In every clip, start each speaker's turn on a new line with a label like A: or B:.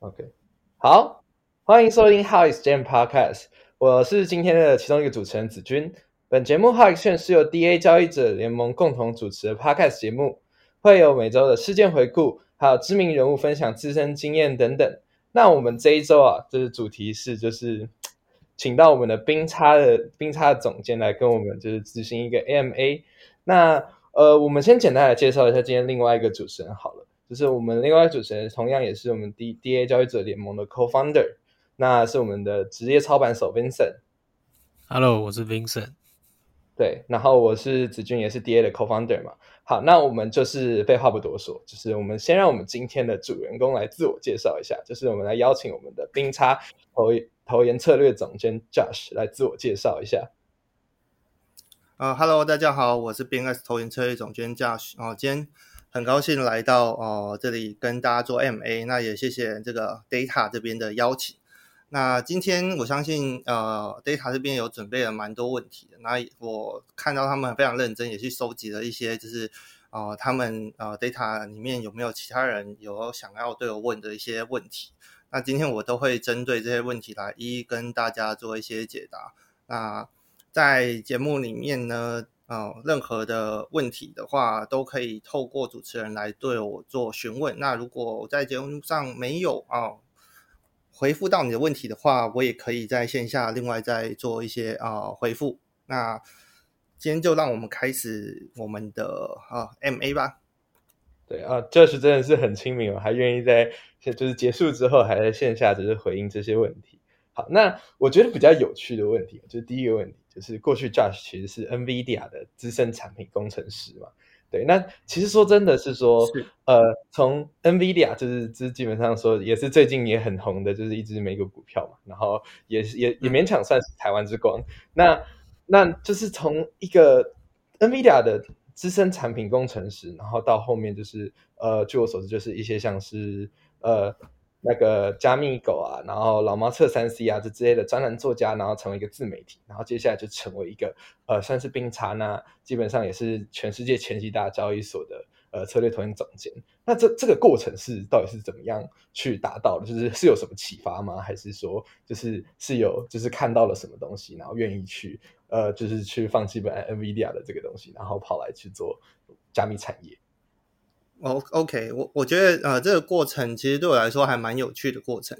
A: OK，好，欢迎收听 How is Jam Podcast，我是今天的其中一个主持人子君。本节目 How is Jam 是由 DA 交易者联盟共同主持的 Podcast 节目，会有每周的事件回顾，还有知名人物分享自身经验等等。那我们这一周啊，就是主题是就是请到我们的冰差的冰差的总监来跟我们就是执行一个 AMA。那呃，我们先简单来介绍一下今天另外一个主持人好了。就是我们另外主持人，同样也是我们 D D A 交易者联盟的 Co-founder，那是我们的职业操盘手 Vincent。
B: Hello，我是 Vincent。
A: 对，然后我是子君，也是 D A 的 Co-founder 嘛。好，那我们就是废话不多说，就是我们先让我们今天的主人公来自我介绍一下，就是我们来邀请我们的冰叉投投研策略总监 Josh 来自我介绍一下。
C: 呃，Hello，大家好，我是 BNS 投研策略总监 Josh。哦，今天。很高兴来到哦这里跟大家做 MA，那也谢谢这个 Data 这边的邀请。那今天我相信呃 Data 这边有准备了蛮多问题的，那我看到他们非常认真，也去收集了一些就是呃他们呃 Data 里面有没有其他人有想要对我问的一些问题。那今天我都会针对这些问题来一一跟大家做一些解答。那在节目里面呢。啊，任何的问题的话，都可以透过主持人来对我做询问。那如果我在节目上没有啊回复到你的问题的话，我也可以在线下另外再做一些啊回复。那今天就让我们开始我们的啊 M A 吧。
A: 对啊，这是真的是很亲民哦，还愿意在就是结束之后还在线下就是回应这些问题。好，那我觉得比较有趣的问题就是第一个问题。就是过去 Josh 其实是 NVIDIA 的资深产品工程师嘛，对，那其实说真的是说，呃，从 NVIDIA 就是这基本上说也是最近也很红的，就是一只美股股票嘛，然后也也也勉强算是台湾之光。那那就是从一个 NVIDIA 的资深产品工程师，然后到后面就是呃，据我所知，就是一些像是呃。那个加密狗啊，然后老猫测三 C 啊，这之类的专栏作家，然后成为一个自媒体，然后接下来就成为一个呃，算是冰茶那基本上也是全世界前几大交易所的呃策略投研总监。那这这个过程是到底是怎么样去达到的？就是是有什么启发吗？还是说就是是有就是看到了什么东西，然后愿意去呃，就是去放弃本来 NVIDIA 的这个东西，然后跑来去做加密产业？
C: 哦，OK，我我觉得呃，这个过程其实对我来说还蛮有趣的过程。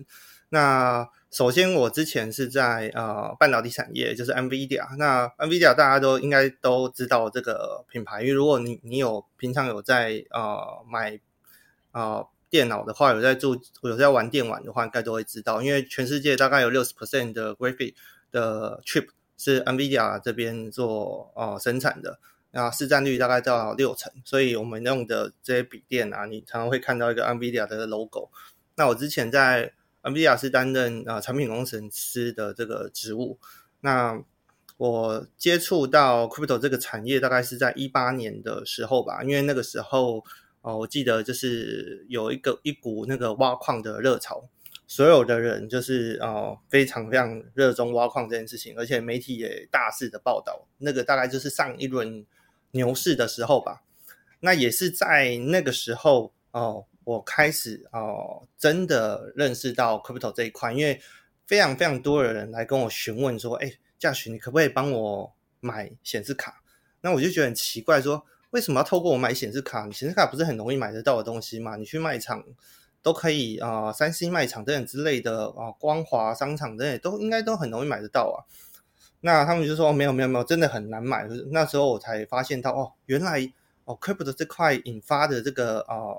C: 那首先，我之前是在呃半导体产业，就是 NVIDIA。那 NVIDIA 大家都应该都知道这个品牌，因为如果你你有平常有在呃买啊电脑的话，有在做有在玩电玩的话，应该都会知道，因为全世界大概有六十 percent 的 graphic 的 chip 是 NVIDIA 这边做呃生产的。那，市占率大概到六成，所以我们用的这些笔电啊，你常常会看到一个 NVIDIA 的 logo。那我之前在 NVIDIA 是担任啊产品工程师的这个职务。那我接触到 Crypto 这个产业大概是在一八年的时候吧，因为那个时候哦，我记得就是有一个一股那个挖矿的热潮，所有的人就是哦非常非常热衷挖矿这件事情，而且媒体也大肆的报道。那个大概就是上一轮。牛市的时候吧，那也是在那个时候哦，我开始哦，真的认识到 crypto 这一块，因为非常非常多的人来跟我询问说，哎，驾驶你可不可以帮我买显示卡？那我就觉得很奇怪，说为什么要透过我买显示卡？显示卡不是很容易买得到的东西吗？你去卖场都可以啊，三 C 卖场等等之类的啊，光华商场等等都应该都很容易买得到啊。那他们就说没有没有没有，真的很难买。那时候我才发现到哦，原来哦，crypto 这块引发的这个啊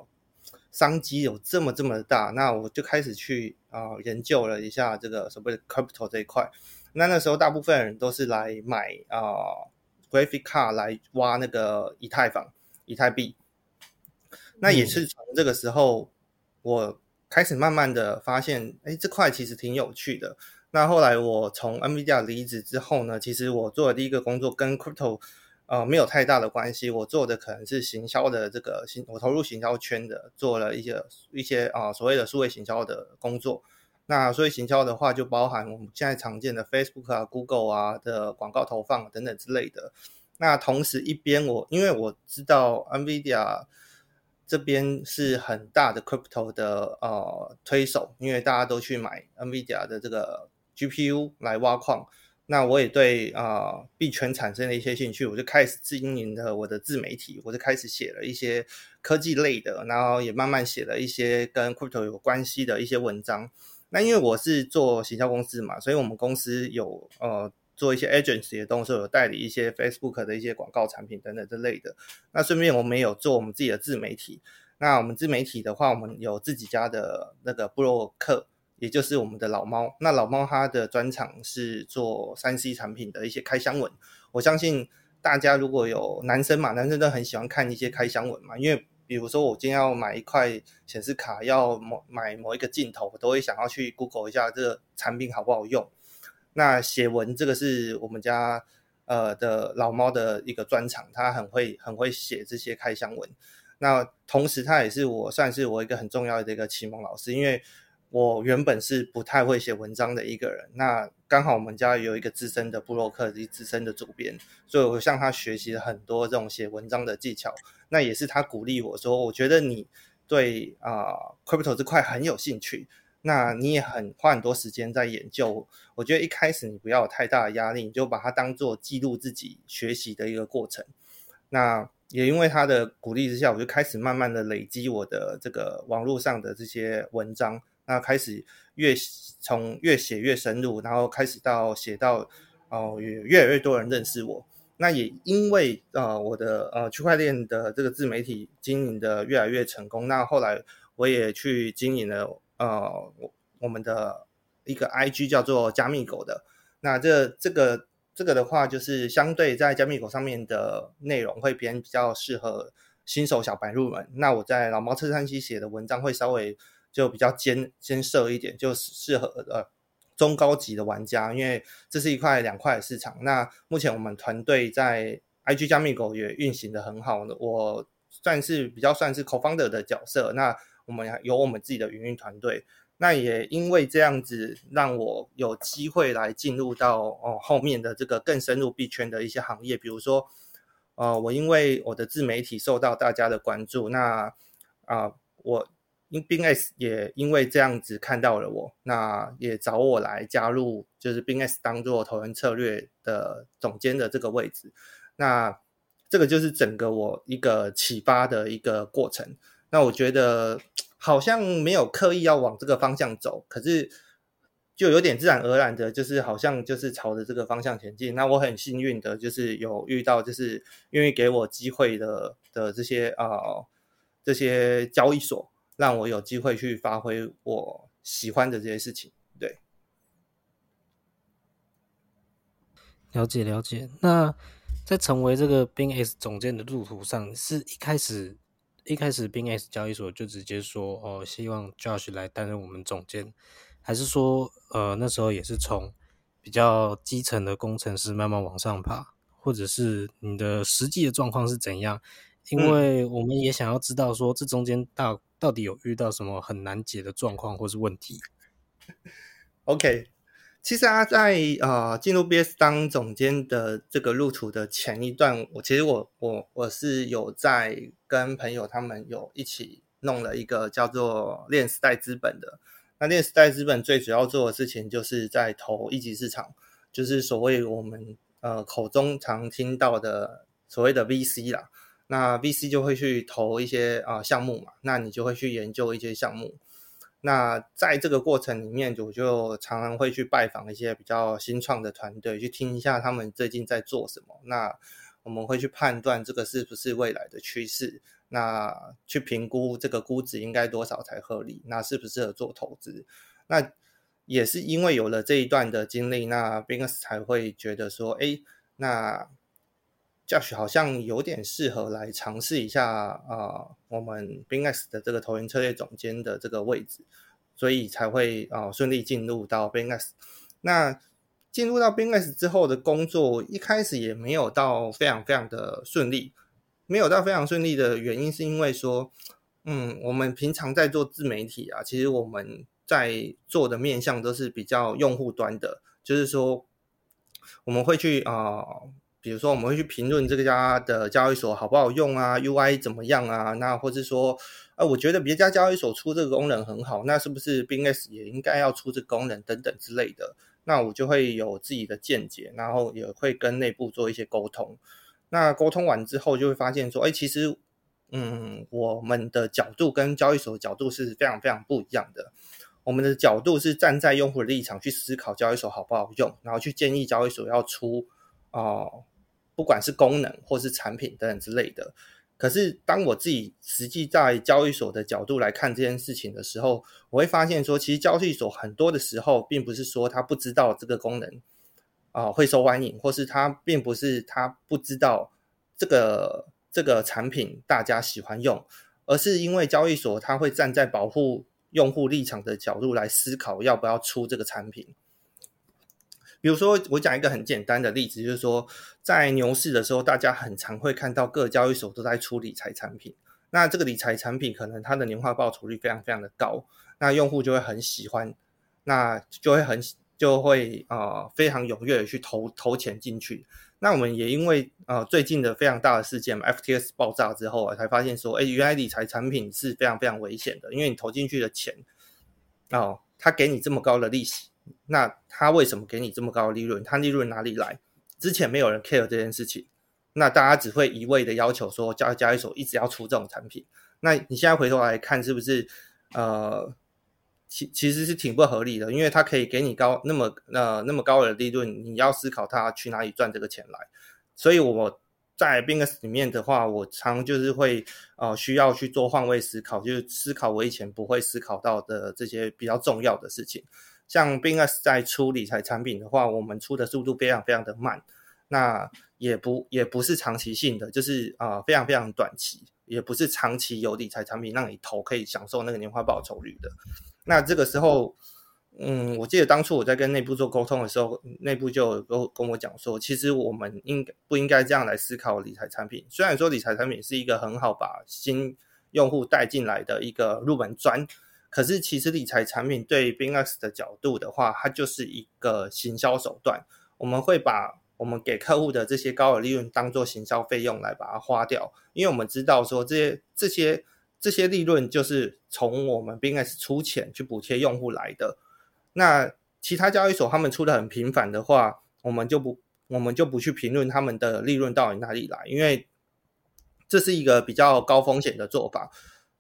C: 商机有这么这么大。那我就开始去啊研究了一下这个所谓的 crypto 这一块。那那时候大部分人都是来买啊 graphic card 来挖那个以太坊、以太币。那也是从这个时候，我开始慢慢的发现，哎，这块其实挺有趣的。那后来我从 NVIDIA 离职之后呢，其实我做的第一个工作跟 crypto 呃没有太大的关系，我做的可能是行销的这个行，我投入行销圈的，做了一些一些啊所谓的数位行销的工作。那所以行销的话，就包含我们现在常见的 Facebook 啊、Google 啊的广告投放等等之类的。那同时一边我因为我知道 NVIDIA 这边是很大的 crypto 的呃推手，因为大家都去买 NVIDIA 的这个 GPU 来挖矿。那我也对啊币圈产生了一些兴趣，我就开始经营了我的自媒体，我就开始写了一些科技类的，然后也慢慢写了一些跟 crypto 有关系的一些文章。那因为我是做行销公司嘛，所以我们公司有呃做一些 agency 的东西，有代理一些 Facebook 的一些广告产品等等之类的。那顺便我们也有做我们自己的自媒体。那我们自媒体的话，我们有自己家的那个布洛克，也就是我们的老猫。那老猫它的专长是做三 C 产品的一些开箱文。我相信大家如果有男生嘛，男生都很喜欢看一些开箱文嘛，因为。比如说，我今天要买一块显示卡，要某买某一个镜头，我都会想要去 Google 一下这个产品好不好用。那写文这个是我们家呃的老猫的一个专长，他很会很会写这些开箱文。那同时，他也是我算是我一个很重要的一个启蒙老师，因为。我原本是不太会写文章的一个人，那刚好我们家有一个资深的布洛克，及资深的主编，所以我向他学习了很多这种写文章的技巧。那也是他鼓励我说，我觉得你对啊，crypto 这块很有兴趣，那你也很花很多时间在研究。我觉得一开始你不要有太大的压力，你就把它当做记录自己学习的一个过程。那也因为他的鼓励之下，我就开始慢慢的累积我的这个网络上的这些文章。那开始越从越写越深入，然后开始到写到哦，越越来越多人认识我。那也因为呃我的呃区块链的这个自媒体经营的越来越成功，那后来我也去经营了呃我我们的一个 IG 叫做加密狗的。那这这个这个的话，就是相对在加密狗上面的内容会偏比较适合新手小白入门。那我在老猫车山西写的文章会稍微。就比较尖尖设一点，就适合呃中高级的玩家，因为这是一块两块的市场。那目前我们团队在 IG 加密狗也运行的很好呢，我算是比较算是 co-founder 的角色。那我们有我们自己的营运团队，那也因为这样子，让我有机会来进入到哦后面的这个更深入币圈的一些行业，比如说呃我因为我的自媒体受到大家的关注，那啊我。因 bin s 也因为这样子看到了我，那也找我来加入，就是 bin s 当做投研策略的总监的这个位置。那这个就是整个我一个启发的一个过程。那我觉得好像没有刻意要往这个方向走，可是就有点自然而然的，就是好像就是朝着这个方向前进。那我很幸运的，就是有遇到就是愿意给我机会的的这些啊这些交易所。让我有机会去发挥我喜欢的这些事情，对。
B: 了解了解。那在成为这个 b S 总监的路途上，是一开始一开始 b S 交易所就直接说哦，希望 Josh 来担任我们总监，还是说呃那时候也是从比较基层的工程师慢慢往上爬，或者是你的实际的状况是怎样？因为我们也想要知道说这中间大。到底有遇到什么很难解的状况或是问题
C: ？OK，其实啊，在呃进入 BS 当总监的这个路途的前一段，我其实我我我是有在跟朋友他们有一起弄了一个叫做链时代资本的。那链时代资本最主要做的事情，就是在投一级市场，就是所谓我们呃口中常听到的所谓的 VC 啦。那 VC 就会去投一些啊项目嘛，那你就会去研究一些项目。那在这个过程里面，我就常常会去拜访一些比较新创的团队，去听一下他们最近在做什么。那我们会去判断这个是不是未来的趋势，那去评估这个估值应该多少才合理，那适不适合做投资。那也是因为有了这一段的经历，那 b i n s 才会觉得说，哎，那。Josh 好像有点适合来尝试一下啊，我们 BingX 的这个投研策略总监的这个位置，所以才会啊顺利进入到 BingX。那进入到 BingX 之后的工作，一开始也没有到非常非常的顺利，没有到非常顺利的原因是因为说，嗯，我们平常在做自媒体啊，其实我们在做的面向都是比较用户端的，就是说我们会去啊。比如说，我们会去评论这个家的交易所好不好用啊，UI 怎么样啊？那或者说，啊，我觉得别家交易所出这个功能很好，那是不是 BingX 也应该要出这个功能等等之类的？那我就会有自己的见解，然后也会跟内部做一些沟通。那沟通完之后，就会发现说，哎，其实，嗯，我们的角度跟交易所的角度是非常非常不一样的。我们的角度是站在用户的立场去思考交易所好不好用，然后去建议交易所要出哦。不管是功能或是产品等等之类的，可是当我自己实际在交易所的角度来看这件事情的时候，我会发现说，其实交易所很多的时候，并不是说他不知道这个功能啊会受欢迎，或是他并不是他不知道这个这个产品大家喜欢用，而是因为交易所他会站在保护用户立场的角度来思考要不要出这个产品。比如说，我讲一个很简单的例子，就是说，在牛市的时候，大家很常会看到各交易所都在出理财产品。那这个理财产品可能它的年化报酬率非常非常的高，那用户就会很喜欢，那就会很就会啊非常踊跃的去投投钱进去。那我们也因为呃最近的非常大的事件，FTS 爆炸之后啊，才发现说，哎，原来理财产品是非常非常危险的，因为你投进去的钱哦，它给你这么高的利息。那他为什么给你这么高的利润？他利润哪里来？之前没有人 care 这件事情，那大家只会一味的要求说交交易所一直要出这种产品。那你现在回头来看，是不是呃，其其实是挺不合理的？因为他可以给你高那么呃那么高的利润，你要思考他去哪里赚这个钱来。所以我在 b i n g 里面的话，我常就是会呃需要去做换位思考，就是思考我以前不会思考到的这些比较重要的事情。像 BingX 在出理财产品的话，我们出的速度非常非常的慢，那也不也不是长期性的，就是啊非常非常短期，也不是长期有理财产品让你投可以享受那个年化报酬率的。那这个时候，嗯，我记得当初我在跟内部做沟通的时候，内部就跟跟我讲说，其实我们应该不应该这样来思考理财产品？虽然说理财产品是一个很好把新用户带进来的一个入门砖。可是，其实理财产品对 BingX 的角度的话，它就是一个行销手段。我们会把我们给客户的这些高额利润当做行销费用来把它花掉，因为我们知道说这些这些这些利润就是从我们 BingX 出钱去补贴用户来的。那其他交易所他们出的很频繁的话，我们就不我们就不去评论他们的利润到底哪里来，因为这是一个比较高风险的做法。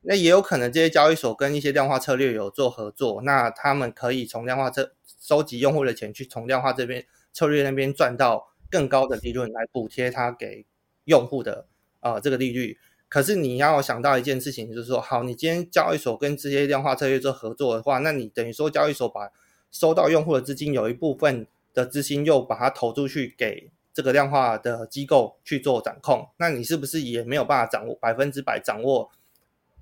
C: 那也有可能这些交易所跟一些量化策略有做合作，那他们可以从量化这收集用户的钱，去从量化这边策略那边赚到更高的利润来补贴他给用户的呃这个利率。可是你要想到一件事情，就是说，好，你今天交易所跟这些量化策略做合作的话，那你等于说交易所把收到用户的资金有一部分的资金又把它投出去给这个量化的机构去做掌控，那你是不是也没有办法掌握百分之百掌握？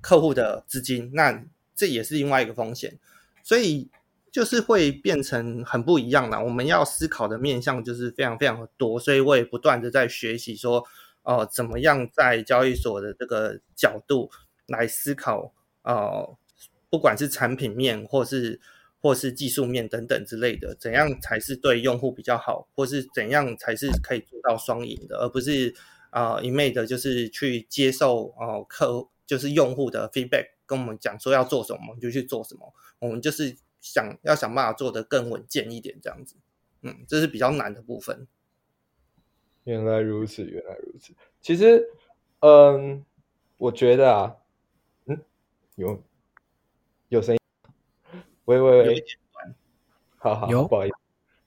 C: 客户的资金，那这也是另外一个风险，所以就是会变成很不一样的。我们要思考的面向就是非常非常的多，所以我也不断的在学习说，哦，怎么样在交易所的这个角度来思考，哦，不管是产品面或是或是技术面等等之类的，怎样才是对用户比较好，或是怎样才是可以做到双赢的，而不是啊一昧的就是去接受哦客。就是用户的 feedback 跟我们讲说要做什么，我们就去做什么。我们就是想要想办法做得更稳健一点，这样子。嗯，这是比较难的部分。
A: 原来如此，原来如此。其实，嗯，我觉得啊，嗯，有有声音，喂喂喂，好好，
B: 有
A: 不好意思，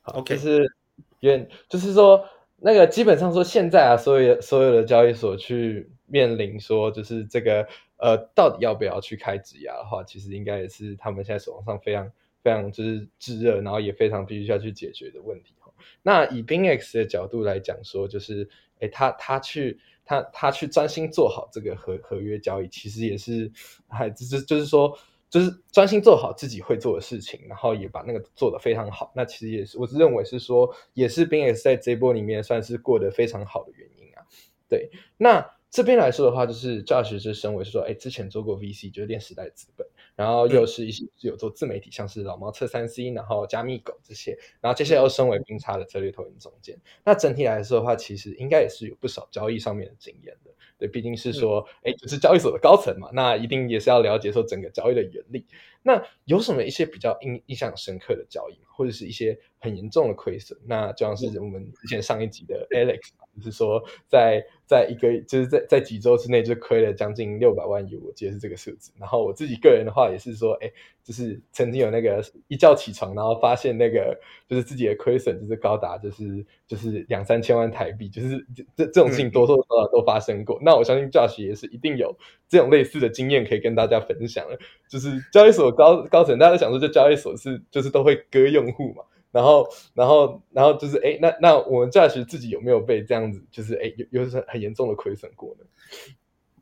C: 好，OK，
A: 就是原就是说那个基本上说现在啊，所有所有的交易所去。面临说，就是这个呃，到底要不要去开指压的话，其实应该也是他们现在手上非常非常就是炙热，然后也非常必须要去解决的问题哈。那以 BingX 的角度来讲说，就是哎，他他去他他去专心做好这个合合约交易，其实也是还就是就是说。就是专心做好自己会做的事情，然后也把那个做得非常好。那其实也是，我是认为是说，也是 b X 在这波里面算是过得非常好的原因啊。对，那这边来说的话，就是 Josh 是身为说，哎，之前做过 VC，就是链时代资本，然后又是一些有做自媒体，像是老猫测三 C，然后加密狗这些，然后接下来又身为冰差的策略投资总监。那整体来说的话，其实应该也是有不少交易上面的经验的。对，毕竟是说，哎，就是交易所的高层嘛，那一定也是要了解说整个交易的原理。那有什么一些比较印印象深刻的交易，或者是一些很严重的亏损？那就像是我们之前上一集的 Alex，就是说在。在一个就是在在几周之内就亏了将近六百万 U，我记得是这个数字。然后我自己个人的话也是说，哎，就是曾经有那个一觉起床，然后发现那个就是自己的亏损就是高达就是就是两三千万台币，就是这这种事情多多少少都发生过。那我相信 Josh 也是一定有这种类似的经验可以跟大家分享了。就是交易所高高层，大家想说这交易所是就是都会割用户嘛？然后，然后，然后就是哎，那那我们驾驶自己有没有被这样子，就是哎，有有很很严重的亏损过呢？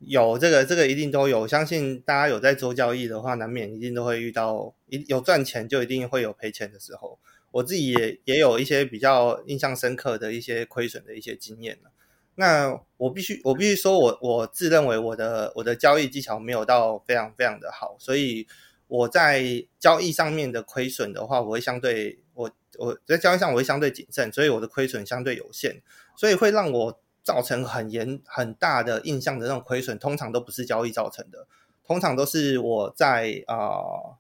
C: 有这个，这个一定都有。相信大家有在做交易的话，难免一定都会遇到，一有赚钱就一定会有赔钱的时候。我自己也也有一些比较印象深刻的一些亏损的一些经验那我必须我必须说，我我自认为我的我的交易技巧没有到非常非常的好，所以我在交易上面的亏损的话，我会相对我。我在交易上我会相对谨慎，所以我的亏损相对有限，所以会让我造成很严很大的印象的那种亏损，通常都不是交易造成的，通常都是我在啊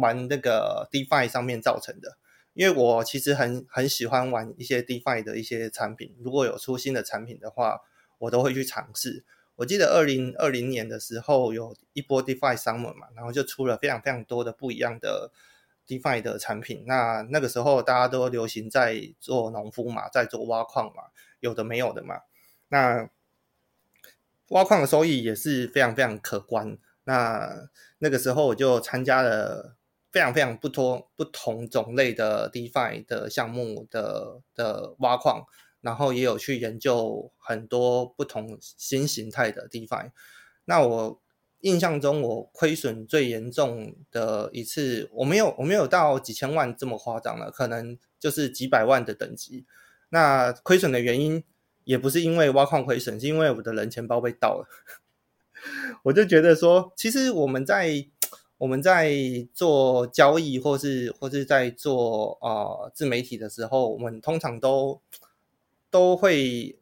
C: 玩那个 DeFi 上面造成的。因为我其实很很喜欢玩一些 DeFi 的一些产品，如果有出新的产品的话，我都会去尝试。我记得二零二零年的时候有一波 DeFi Summer 嘛，然后就出了非常非常多的不一样的。DeFi 的产品，那那个时候大家都流行在做农夫嘛，在做挖矿嘛，有的没有的嘛。那挖矿的收益也是非常非常可观。那那个时候我就参加了非常非常不同不同种类的 DeFi 的项目的的挖矿，然后也有去研究很多不同新形态的 DeFi。那我。印象中，我亏损最严重的一次，我没有我没有到几千万这么夸张了，可能就是几百万的等级。那亏损的原因也不是因为挖矿亏损，是因为我的人钱包被盗了。我就觉得说，其实我们在我们在做交易，或是或是在做啊自媒体的时候，我们通常都都会。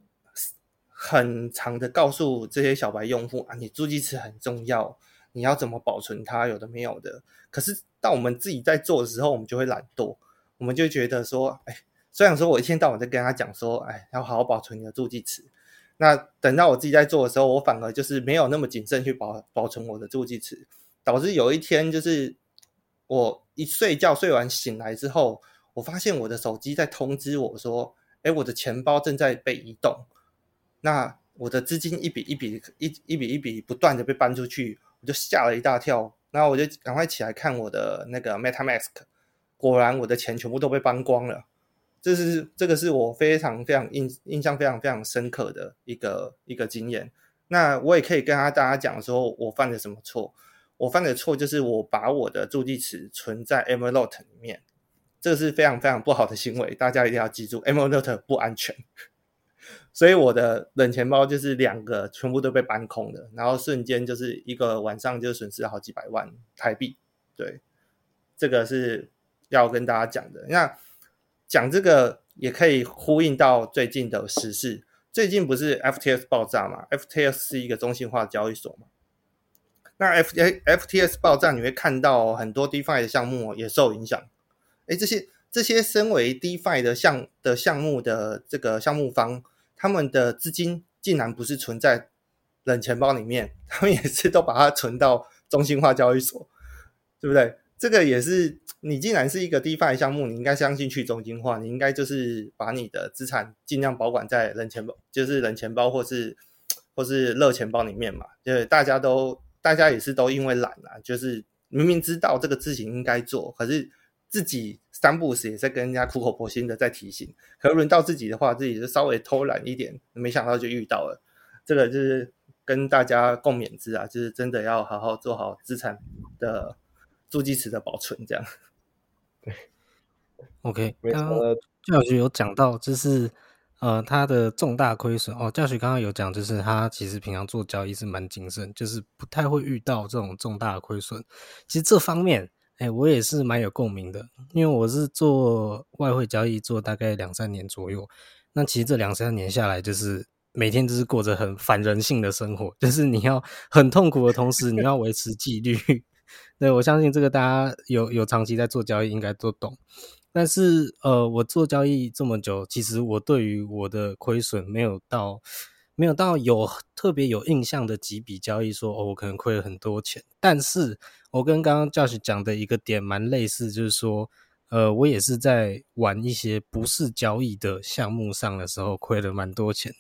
C: 很长的告诉这些小白用户啊，你助记词很重要，你要怎么保存它？有的没有的。可是当我们自己在做的时候，我们就会懒惰，我们就觉得说，哎，虽然说我一天到晚在跟他讲说，哎，要好好保存你的助记词，那等到我自己在做的时候，我反而就是没有那么谨慎去保保存我的助记词，导致有一天就是我一睡觉睡完醒来之后，我发现我的手机在通知我说，哎，我的钱包正在被移动。那我的资金一笔一笔一一笔一笔不断的被搬出去，我就吓了一大跳。然后我就赶快起来看我的那个 MetaMask，果然我的钱全部都被搬光了。这是这个是我非常非常印印象非常非常深刻的一个一个经验。那我也可以跟他大家讲说，我犯了什么错？我犯的错就是我把我的助记词存在 Evernote 里面，这是非常非常不好的行为，大家一定要记住 mr note 不安全。所以我的冷钱包就是两个全部都被搬空的，然后瞬间就是一个晚上就损失好几百万台币。对，这个是要跟大家讲的。那讲这个也可以呼应到最近的时事。最近不是 FTS 爆炸嘛？FTS 是一个中心化交易所嘛？那 F FTS 爆炸，你会看到很多 DeFi 的项目也受影响。哎，这些这些身为 DeFi 的项的项目的这个项目方。他们的资金竟然不是存在冷钱包里面，他们也是都把它存到中心化交易所，对不对？这个也是你既然是一个 DeFi 项目，你应该相信去中心化，你应该就是把你的资产尽量保管在冷钱包，就是冷钱包或是或是热钱包里面嘛。就是大家都大家也是都因为懒啊，就是明明知道这个事情应该做，可是自己三不时也在跟人家苦口婆心的在提醒，可轮到自己的话，自己就稍微偷懒一点，没想到就遇到了。这个就是跟大家共勉之啊，就是真的要好好做好资产的助记词的保存，这样。
B: 对
A: OK，
B: 刚刚，教学有讲到，就是呃，他的重大亏损哦。教学刚刚有讲，就是他其实平常做交易是蛮谨慎，就是不太会遇到这种重大的亏损。其实这方面，哎，我也是蛮有共鸣的，因为我是做外汇交易做大概两三年左右。那其实这两三年下来，就是每天就是过着很反人性的生活，就是你要很痛苦的同时，你要维持纪律。对我相信这个大家有有长期在做交易，应该都懂。但是呃，我做交易这么久，其实我对于我的亏损没有到没有到有特别有印象的几笔交易说，哦，我可能亏了很多钱。但是我跟刚刚 Josh 讲的一个点蛮类似，就是说，呃，我也是在玩一些不是交易的项目上的时候亏了蛮多钱。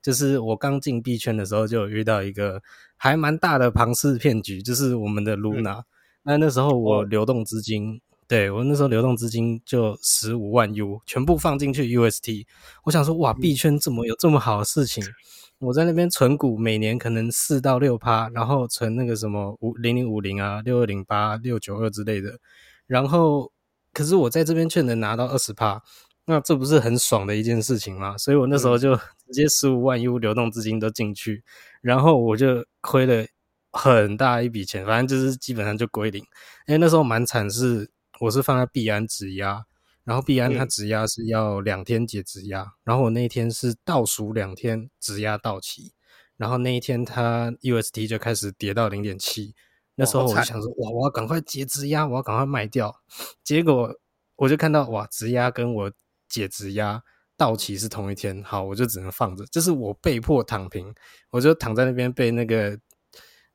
B: 就是我刚进币圈的时候，就有遇到一个还蛮大的庞氏骗局，就是我们的 Luna。那那时候我流动资金。对我那时候流动资金就十五万 U，全部放进去 UST。我想说，哇，币圈怎么有这么好的事情？我在那边存股，每年可能四到六趴，然后存那个什么五零零五零啊、六二零八、六九二之类的。然后，可是我在这边却能拿到二十趴，那这不是很爽的一件事情吗？所以我那时候就直接十五万 U 流动资金都进去，然后我就亏了很大一笔钱，反正就是基本上就归零。因为那时候蛮惨是。我是放在币安质押，然后币安它质押是要两天解质押，嗯、然后我那一天是倒数两天质押到期，然后那一天它 UST 就开始跌到零点七，那时候我就想说，哇，我要赶快解质押，我要赶快卖掉，结果我就看到哇，质押跟我解质押到期是同一天，好，我就只能放着，就是我被迫躺平，我就躺在那边被那个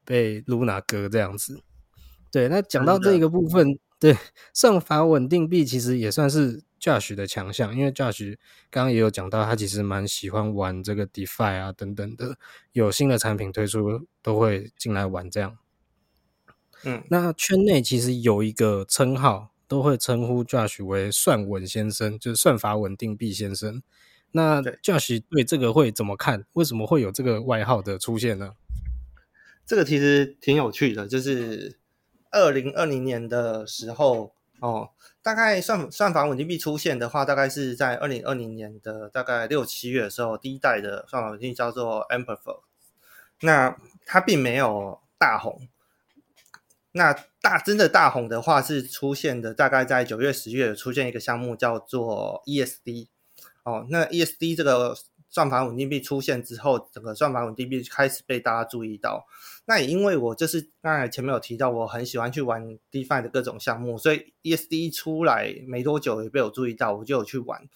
B: 被 Luna 割这样子。对，那讲到这个部分。对，算法稳定币其实也算是 Josh 的强项，因为 Josh 刚刚也有讲到，他其实蛮喜欢玩这个 DeFi 啊等等的，有新的产品推出都会进来玩这样。
C: 嗯，
B: 那圈内其实有一个称号，都会称呼 Josh 为“算稳先生”，就是算法稳定币先生。那 Josh 对这个会怎么看？为什么会有这个外号的出现呢？
C: 这个其实挺有趣的，就是。二零二零年的时候，哦，大概算算法稳定币出现的话，大概是在二零二零年的大概六七月的时候，第一代的算法稳定币叫做 Amplify，那它并没有大红。那大真的大红的话，是出现的大概在九月、十月出现一个项目叫做 ESD，哦，那 ESD 这个算法稳定币出现之后，整个算法稳定币开始被大家注意到。那也因为我就是刚才前面有提到，我很喜欢去玩 DeFi 的各种项目，所以 ESD 出来没多久也被我注意到，我就有去玩。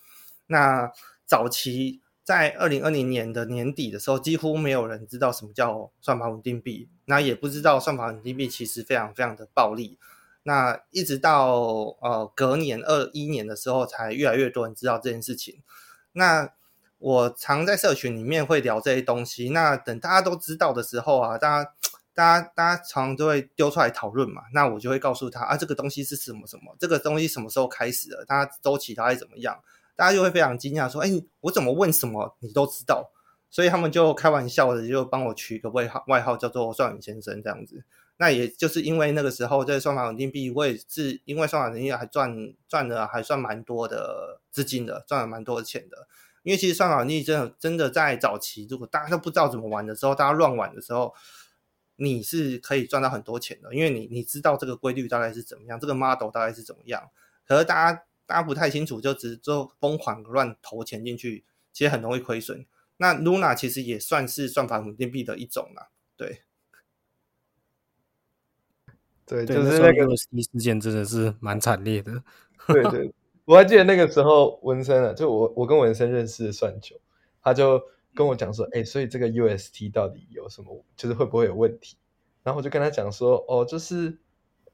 C: 那早期在二零二零年的年底的时候，几乎没有人知道什么叫算法稳定币，那也不知道算法稳定币其实非常非常的暴利。那一直到呃隔年二一年的时候，才越来越多人知道这件事情。那我常在社群里面会聊这些东西，那等大家都知道的时候啊，大家、大家、大家常常都会丢出来讨论嘛，那我就会告诉他啊，这个东西是什么什么，这个东西什么时候开始的，它周期大概怎么样，大家就会非常惊讶说，哎，我怎么问什么你都知道，所以他们就开玩笑的就帮我取一个外号，外号叫做算稳先生这样子。那也就是因为那个时候在算法稳定币，我也是因为算法稳定币还赚赚了还算蛮多的资金的，赚了蛮多的钱的。因为其实算法稳定币真的真的在早期，如果大家都不知道怎么玩的时候，大家乱玩的时候，你是可以赚到很多钱的，因为你你知道这个规律大概是怎么样，这个 model 大概是怎么样。可是大家大家不太清楚，就只做疯狂乱投钱进去，其实很容易亏损。那 Luna 其实也算是算法稳定币的一种啦，对。
A: 对，
B: 对，
A: 就是那个
B: USD 事件真的是蛮惨烈的。
A: 对对，我还记得那个时候文森啊，就我我跟文森认识算久，他就跟我讲说，哎，所以这个 UST 到底有什么，就是会不会有问题？然后我就跟他讲说，哦，就是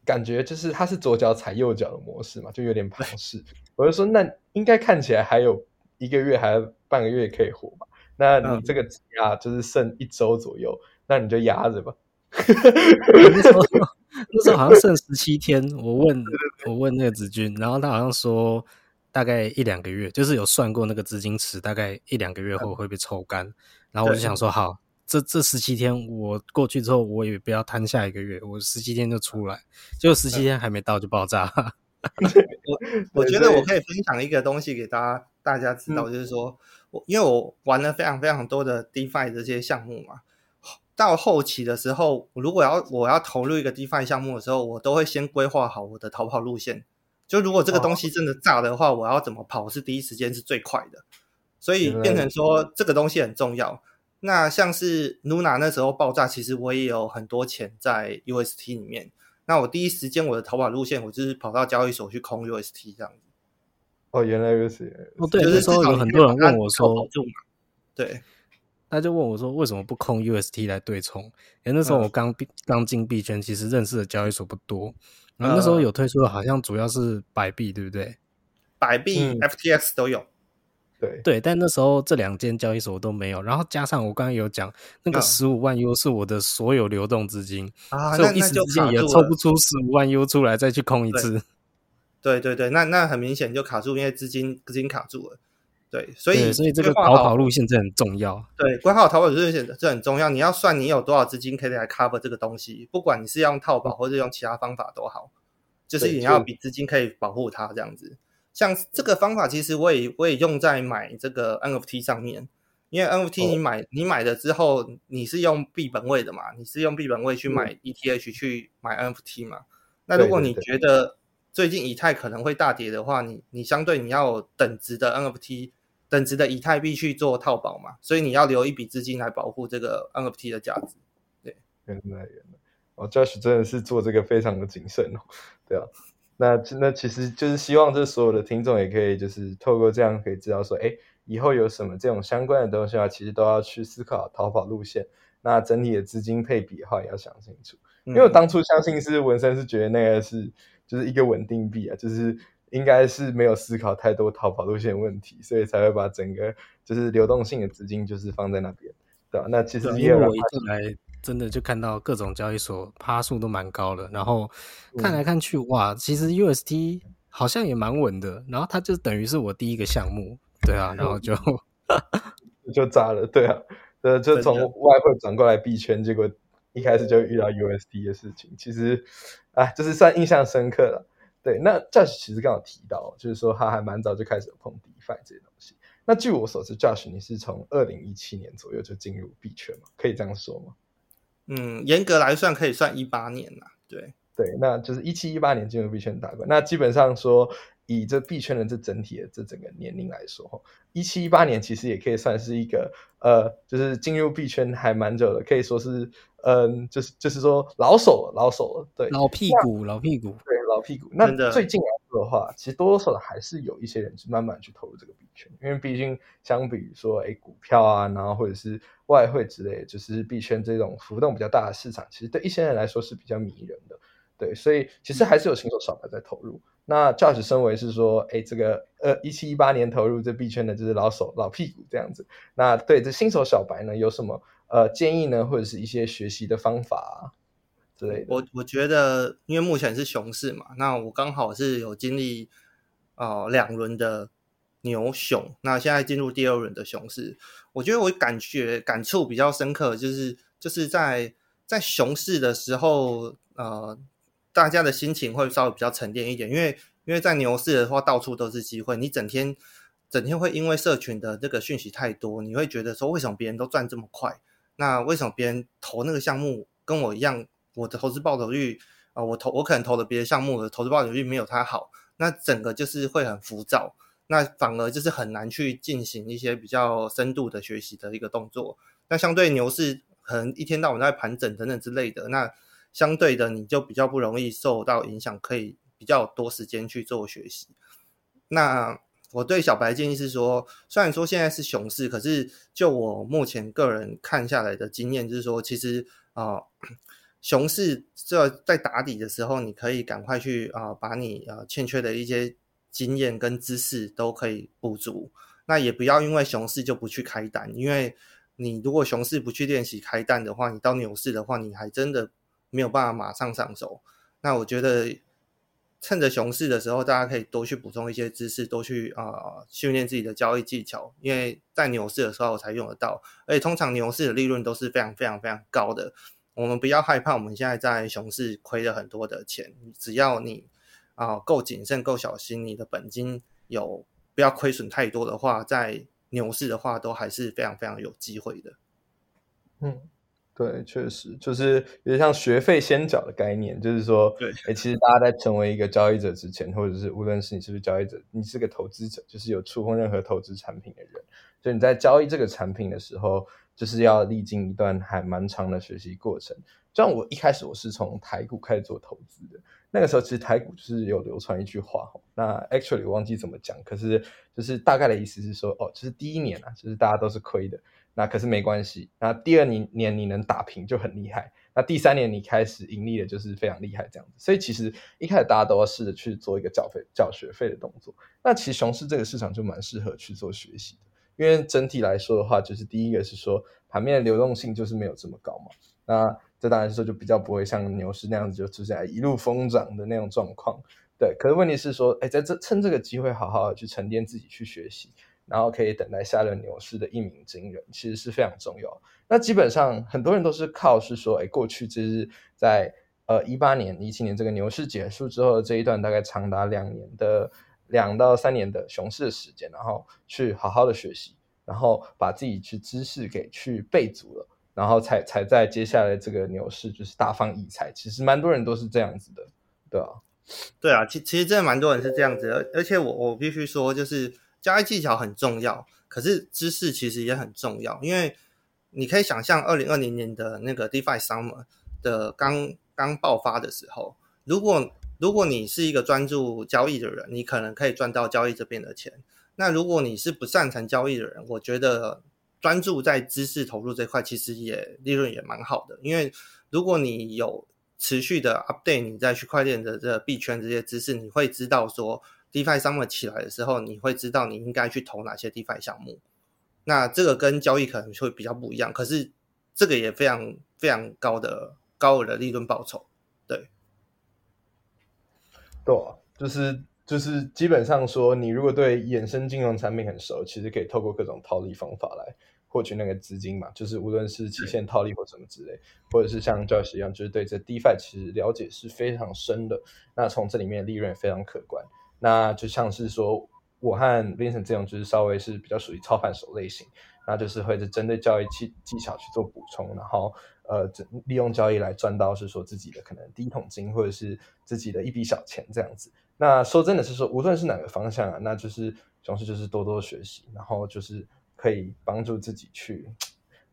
A: 感觉就是他是左脚踩右脚的模式嘛，就有点庞氏。我就说，那应该看起来还有一个月，还有半个月可以活吧？那你这个啊就是剩一周左右，那你就压着吧。
B: 那时候好像剩十七天，我问我问那个子君，然后他好像说大概一两个月，就是有算过那个资金池，大概一两个月后会被抽干。然后我就想。说，好，这这十七天我过去之后，我也不要摊下一个月，我十七天就出来，结果十七天还没到就爆炸。
C: 我我觉得我可以分享一个东西给大家大家知道，就是说我因为我玩了非常非常多的 DeFi 这些项目嘛，到后期的时候，如果要我要投入一个 DeFi 项目的时候，我都会先规划好我的逃跑路线。就如果这个东西真的炸的话，我要怎么跑是第一时间是最快的，所以变成说这个东西很重要。那像是 Luna 那时候爆炸，其实我也有很多钱在 UST 里面。那我第一时间我的逃跑路线，我就是跑到交易所去空 UST 这样子。
A: 哦，原来如此。
B: 哦，对，那时候有很多人问我说，
C: 对，
B: 他就问我说，为什么不空 UST 来对冲？因为那时候我刚刚进币圈，其实认识的交易所不多。然后那时候有推出的，好像主要是百币，对不对？
C: 百币、FTX 都有。
A: 对
B: 对，但那时候这两间交易所都没有，然后加上我刚刚有讲那个十五万 U 是我的所有流动资金
C: 啊，
B: 所以我一时之间也抽不出十五万 U 出来再去空一次。
C: 对对对，那那很明显就卡住，因为资金资金卡住了。对，所以
B: 所以这个逃跑路线这很重要。
C: 对，规划好逃跑路线这很重要。你要算你有多少资金可以来 cover 这个东西，不管你是用套保或者用其他方法都好，就是你要比资金可以保护它这样子。像这个方法，其实我也我也用在买这个 NFT 上面，因为 NFT 你买你买了之后，你是用币本位的嘛，你是用币本位去买 ETH 去买 NFT 嘛。那如果你觉得最近以太可能会大跌的话，你你相对你要等值的 NFT 等值的以太币去做套保嘛，所以你要留一笔资金来保护这个 NFT 的价值。对，
A: 原来原来，哦，Josh 真的是做这个非常的谨慎哦，对啊。那那其实就是希望，这所有的听众也可以就是透过这样可以知道说，哎，以后有什么这种相关的东西啊，其实都要去思考逃跑路线。那整体的资金配比的话，也要想清楚。因为我当初相信是文森是觉得那个是就是一个稳定币啊，就是应该是没有思考太多逃跑路线问题，所以才会把整个就是流动性的资金就是放在那边，对吧？那其实因为
B: 我一进来。真的就看到各种交易所趴数都蛮高的，然后看来看去，哇，其实 UST 好像也蛮稳的，然后它就等于是我第一个项目，对啊，然后就
A: 就炸了，对啊，呃，就从外汇转过来币圈，结果一开始就遇到 UST 的事情，其实啊，就是算印象深刻了。对，那 Josh 其实刚好提到，就是说他还蛮早就开始碰 DeFi 这些东西。那据我所知，Josh 你是从二零一七年左右就进入币圈嘛？可以这样说吗？
C: 嗯，严格来算可以算一八年呐，对
A: 对，那就是一七一八年进入币圈打滚。那基本上说，以这币圈的这整体的这整个年龄来说，哈，一七一八年其实也可以算是一个呃，就是进入币圈还蛮久的，可以说是嗯，就是就是说老手了，老手了，对，
B: 老屁股，老屁股，
A: 对，老屁股。那最近来说的话，其实多多少少还是有一些人去慢慢去投入这个币圈，因为毕竟相比于说，哎，股票啊，然后或者是。外汇之类，就是币圈这种浮动比较大的市场，其实对一些人来说是比较迷人的，对，所以其实还是有新手小白在投入。那 Josh 身为是说，哎，这个呃一七一八年投入这币圈的，就是老手老屁股这样子。那对这新手小白呢，有什么呃建议呢，或者是一些学习的方法之类的？
C: 我我觉得，因为目前是熊市嘛，那我刚好是有经历啊两轮的。牛熊，那现在进入第二轮的熊市，我觉得我感觉感触比较深刻，就是就是在在熊市的时候，呃，大家的心情会稍微比较沉淀一点，因为因为在牛市的话，到处都是机会，你整天整天会因为社群的这个讯息太多，你会觉得说，为什么别人都赚这么快？那为什么别人投那个项目跟我一样，我的投资报酬率啊，我投我可能投的别的项目的投资报酬率没有它好，那整个就是会很浮躁。那反而就是很难去进行一些比较深度的学习的一个动作。那相对牛市可能一天到晚在盘整等等之类的，那相对的你就比较不容易受到影响，可以比较多时间去做学习。那我对小白建议是说，虽然说现在是熊市，可是就我目前个人看下来的经验，就是说其实啊，熊市这在打底的时候，你可以赶快去啊，把你啊欠缺的一些。经验跟知识都可以补足，那也不要因为熊市就不去开单，因为你如果熊市不去练习开单的话，你到牛市的话，你还真的没有办法马上上手。那我觉得趁着熊市的时候，大家可以多去补充一些知识，多去啊训练自己的交易技巧，因为在牛市的时候才用得到。而且通常牛市的利润都是非常非常非常高的。我们不要害怕，我们现在在熊市亏了很多的钱，只要你啊够谨慎、够小心，你的本金有不要亏损太多的话，在牛市的话都还是非常非常有机会的。
A: 嗯。对，确实就是有点像学费先缴的概念，就是说，
C: 对，
A: 哎，其实大家在成为一个交易者之前，或者是无论是你是不是交易者，你是个投资者，就是有触碰任何投资产品的人，所以你在交易这个产品的时候，就是要历经一段还蛮长的学习过程。像我一开始我是从台股开始做投资的，那个时候其实台股就是有流传一句话，那 actually 我忘记怎么讲，可是就是大概的意思是说，哦，就是第一年啊，就是大家都是亏的。那可是没关系，那第二年年你能打平就很厉害，那第三年你开始盈利的就是非常厉害这样子。所以其实一开始大家都要试着去做一个缴费、缴学费的动作。那其实熊市这个市场就蛮适合去做学习的，因为整体来说的话，就是第一个是说盘面的流动性就是没有这么高嘛。那这当然说就比较不会像牛市那样子就出现一路疯涨的那种状况。对，可是问题是说，哎，在这趁这个机会好好的去沉淀自己去学习。然后可以等待下轮牛市的一鸣惊人，其实是非常重要。那基本上很多人都是靠是说，哎，过去就是在呃一八年、一七年这个牛市结束之后的这一段大概长达两年的两到三年的熊市的时间，然后去好好的学习，然后把自己去知识给去备足了，然后才才在接下来这个牛市就是大放异彩。其实蛮多人都是这样子的，对啊，
C: 对啊，其其实真的蛮多人是这样子，而而且我我必须说就是。交易技巧很重要，可是知识其实也很重要。因为你可以想象，二零二零年的那个 DeFi Summer 的刚刚爆发的时候，如果如果你是一个专注交易的人，你可能可以赚到交易这边的钱。那如果你是不擅长交易的人，我觉得专注在知识投入这块，其实也利润也蛮好的。因为如果你有持续的 update 你在区块链的这币圈这些知识，你会知道说。DeFi 项目起来的时候，你会知道你应该去投哪些 DeFi 项目。那这个跟交易可能会比较不一样，可是这个也非常非常高的高额的利润报酬。对，
A: 对，就是就是基本上说，你如果对衍生金融产品很熟，其实可以透过各种套利方法来获取那个资金嘛。就是无论是期限套利或什么之类，或者是像 Josh 一样，就是对这 DeFi 其实了解是非常深的。那从这里面利润也非常可观。那就像是说，我和 Vincent 这种就是稍微是比较属于操盘手类型，那就是会是针对交易技技巧去做补充，然后呃，利用交易来赚到是说自己的可能第一桶金或者是自己的一笔小钱这样子。那说真的是说，无论是哪个方向啊，那就是总是就是多多学习，然后就是可以帮助自己去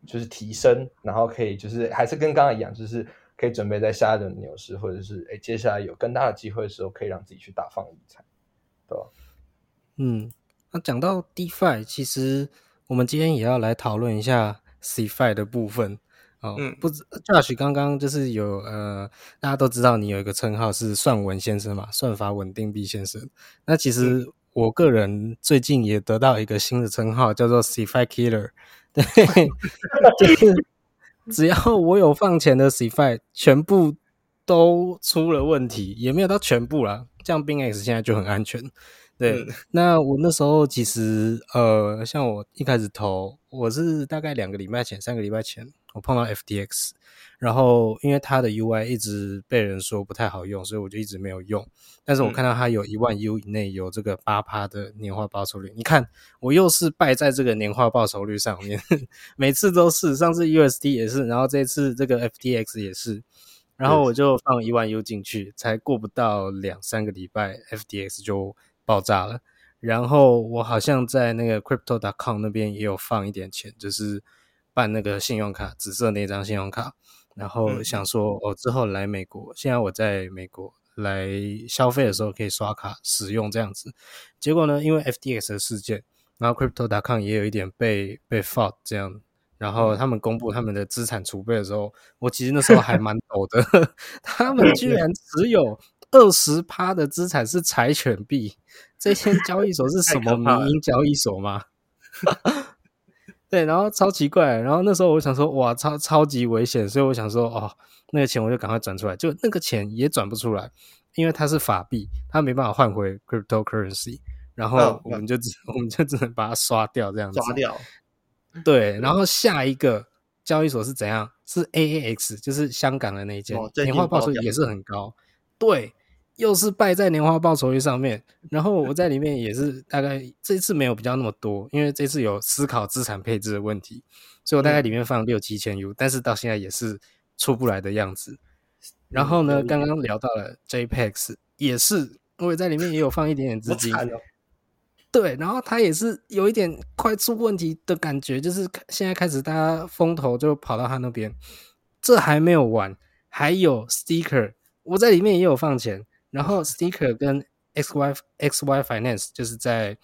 A: 就是提升，然后可以就是还是跟刚刚一样，就是。可以准备在下一轮牛市，或者是哎接下来有更大的机会的时候，可以让自己去大放异彩，对吧？
B: 嗯，那讲到 DeFi，其实我们今天也要来讨论一下 CFI 的部分哦。嗯，不知 Josh 刚刚就是有呃，大家都知道你有一个称号是算文先生嘛，算法稳定币先生。那其实我个人最近也得到一个新的称号，叫做 CFI Killer，对，就是。只要我有放钱的 CFI，全部都出了问题，也没有到全部啦。像 BinX 现在就很安全。对，那我那时候其实呃，像我一开始投，我是大概两个礼拜前、三个礼拜前，我碰到 FTX，然后因为它的 UI 一直被人说不太好用，所以我就一直没有用。但是我看到它有一万 U 以内有这个八趴的年化报酬率，你看我又是败在这个年化报酬率上面，每次都是，上次 USD 也是，然后这次这个 FTX 也是，然后我就放一万 U 进去，才过不到两三个礼拜，FTX 就。爆炸了，然后我好像在那个 crypto.com 那边也有放一点钱，就是办那个信用卡，紫色那张信用卡，然后想说我之后来美国，现在我在美国来消费的时候可以刷卡使用这样子。结果呢，因为 FTX 的事件，然后 crypto.com 也有一点被被 fault 这样，然后他们公布他们的资产储备的时候，我其实那时候还蛮抖的，他们居然 只有。二十趴的资产是柴犬币，这间交易所是什么民营交易所吗？对，然后超奇怪，然后那时候我想说，哇，超超级危险，所以我想说，哦，那个钱我就赶快转出来，就那个钱也转不出来，因为它是法币，它没办法换回 cryptocurrency，然后
C: 嗯
B: 我们就只我们就只能把它刷掉这样子，
C: 刷掉。
B: 对，然后下一个交易所是怎样？是 AAX，就是香港的那一间，年化报酬也是很高。对，又是败在年化报酬率上面。然后我在里面也是大概这次没有比较那么多，因为这次有思考资产配置的问题，所以我大概里面放六七千 U，、但是到现在也是出不来的样子。然后呢，
C: 嗯
B: 刚刚聊到了 JPEX，也是我也在里面也有放一点点资金，
C: 哦！
B: 对，然后它也是有一点快出问题的感觉，就是现在开始大家风头就跑到他那边，这还没有完，还有 Sticker，我在里面也有放钱，然后 Sticker 跟 XY XY Finance 就是在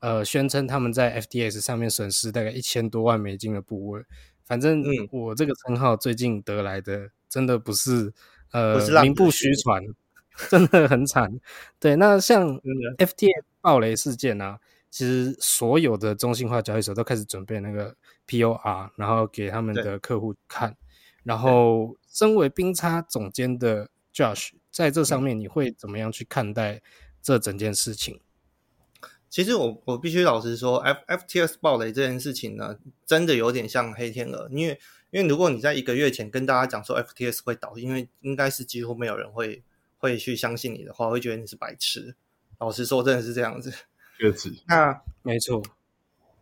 B: 呃宣称他们在 FTX 上面损失大概一千多万美金的部位，反正
C: 嗯。
B: 我这个称号最近得来的真的不是呃名不虚传，真的很惨。对，那像 FTX 暴雷事件啊，其实所有的中心化交易所都开始准备那个 POR，然后给他们的客户看。然后，身为冰叉总监的 Josh，在这
C: 嗯
B: 上面你会怎么样去看待这整件事情？
C: 其实我我必须老实说，F FTS 暴雷这件事情呢，真的有点像黑天鹅，因为因为如果你在一个月前跟大家讲说 FTS 会倒，因为应该是几乎没有人会会去相信你的话，会觉得你是白痴。老实说，真的是这样子。
A: 确实，
C: 那
B: 没错，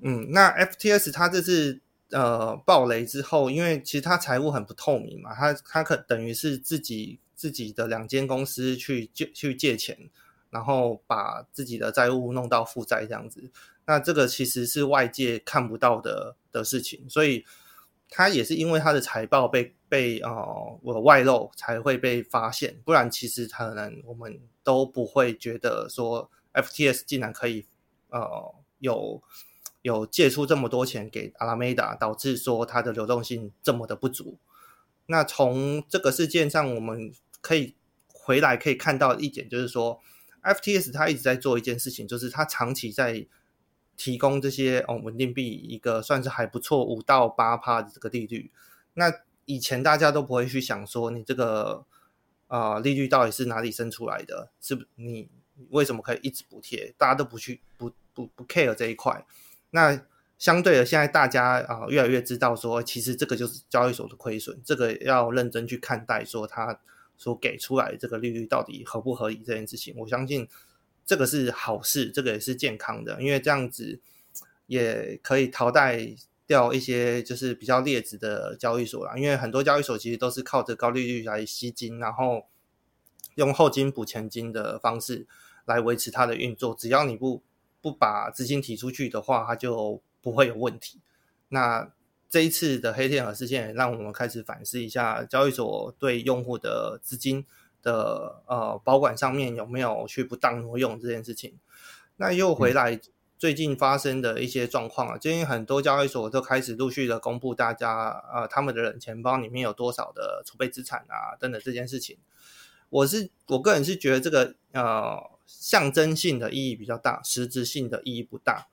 C: 嗯，那 FTS 它这次呃暴雷之后，因为其实它财务很不透明嘛，它它可等于是自己自己的两间公司去借去借钱，然后把自己的债务弄到负债这样子。那这个其实是外界看不到的的事情，所以他也是因为他的财报被被呃我外露才会被发现，不然其实可能我们都不会觉得说 FTS 竟然可以呃有有借出这么多钱给阿拉梅达，导致说它的流动性这么的不足。那从这个事件上，我们可以回来可以看到一点，就是说，FTS 它一直在做一件事情，就是它长期在提供这些哦稳定币一个算是还不错五到八趴的这个利率。那以前大家都不会去想说你这个啊、利率到底是哪里生出来的，是不你为什么可以一直补贴？大家都不去不不不 care 这一块。那相对的，现在大家啊、越来越知道说，其实这个就是交易所的亏损，这个要认真去看待，说它所给出来这个利率到底合不合理这件事情。我相信这个是好事，这个也是健康的，因为这样子也可以淘汰掉一些就是比较劣质的交易所啦。因为很多交易所其实都是靠着高利率来吸金，然后用后金补前金的方式来维持它的运作。只要你不不把资金提出去的话，它就不会有问题。那这一次的黑天鹅事件，也让我们开始反思一下交易所对用户的资金的呃保管上面有没有去不当挪用这件事情。那又回来最近发生的一些状况啊，最近很多交易所都开始陆续的公布大家呃他们的冷钱包里面有多少的储备资产啊等等这件事情。我是我个人是觉得这个呃象征性的意义比较大，实质性的意义不大，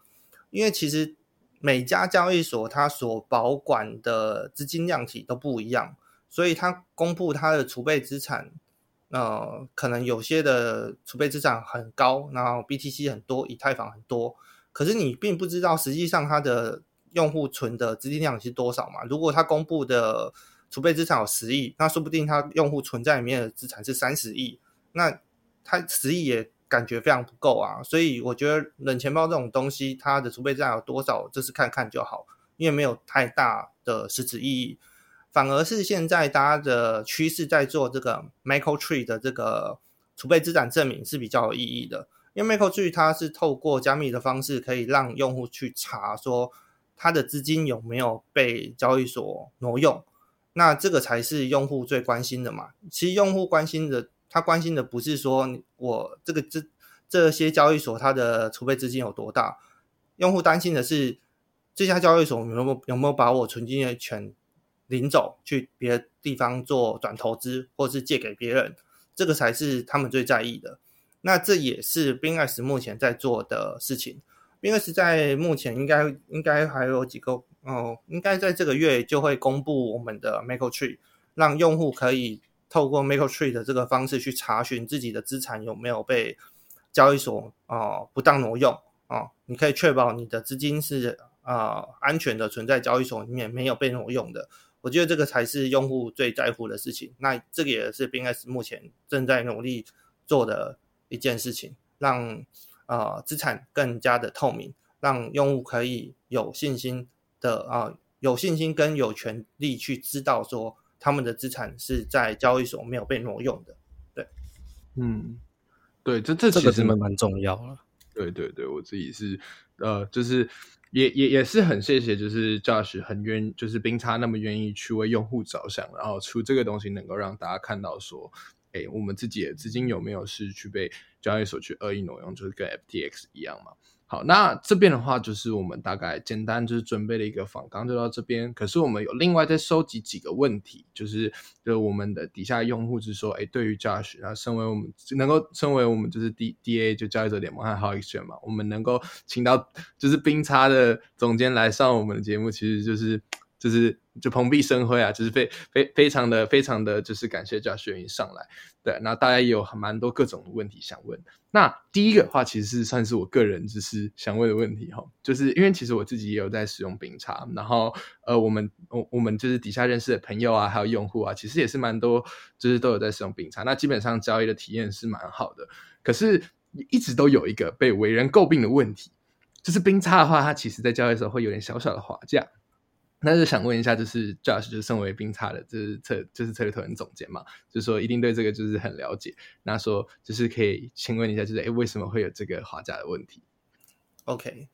C: 因为其实每家交易所它所保管的资金量体都不一样，所以它公布它的储备资产，呃，可能有些的储备资产很高，然后 BTC 很多，以太坊很多，可是你并不知道实际上它的用户存的资金量是多少嘛？如果它公布的储备资产有十亿，那说不定它用户存在里面的资产是三十亿，那它十亿也感觉非常不够啊。所以我觉得冷钱包这种东西，它的储备资产有多少，就是看看就好，因为没有太大的实质意义。反而是现在大家的趋势在做这个 Michael Tree 的这个储备资产证明是比较有意义的，因为 Michael Tree 它是透过加密的方式，可以让用户去查说他的资金有没有被交易所挪用。那这个才是用户最关心的嘛。其实用户关心的，他关心的不是说我这个这这些交易所它的储备资金有多大，用户担心的是这家交易所有没有有没有把我存进的钱领走，去别的地方做转投资，或是借给别人，这个才是他们最在意的。那这也是 BingX 目前在做的事情。BingX 在目前应该应该还有几个哦，应该在这个月就会公布我们的 Maker Tree，让用户可以透过 Maker Tree 的这个方式去查询自己的资产有没有被交易所啊不当挪用啊，你可以确保你的资金是啊安全的存在交易所里面，没有被挪用的。我觉得这个才是用户最在乎的事情。那这个也是 b i n s 目前正在努力做的一件事情，让啊资产更加的透明，让用户可以有信心的啊有信心跟有权利去知道说他们的资产是在交易所没有被挪用的。对，
A: 嗯，对，这这
B: 这
A: 其实蛮
B: 个真的蛮重要了。
A: 对对对，我自己是呃，就是也也也是很谢谢，就是 Josh 很愿，就是冰叉那么愿意去为用户着想，然后出这个东西能够让大家看到说，哎，我们自己的资金有没有是去被交易所去恶意挪用，就是跟 FTX 一样嘛。好，那这边的话就是我们大概简单就是准备了一个访纲就到这边。可是我们有另外再收集几个问题，就是就我们的底下用户是说，哎，对于 Josh，然后身为我们能够身为我们就是 D D A 就交易者联盟和 How Exchange 嘛，我们能够请到就是冰叉的总监来上我们的节目，其实就是就是就蓬荜生辉啊，就是非非非常的非常的就是感谢 Josh 愿意上来。对，那大家也有蛮多各种的问题想问。那第一个话，其实是算是我个人就是想问的问题哈，就是因为其实我自己也有在使用冰茶，然后呃，我们我我们就是底下认识的朋友啊，还有用户啊，其实也是蛮多，就是都有在使用冰茶。那基本上交易的体验是蛮好的，可是一直都有一个被为人诟病的问题，就是冰茶的话，它其实在交易的时候会有点小小的滑价。那就想问一下，就是 Josh 就是身为冰茶的，就是策就是策略投研总监嘛，就是说一定对这个就是很了解。那说就是可以请问一下，就是哎为什么会有这个滑价的问题
C: ？OK，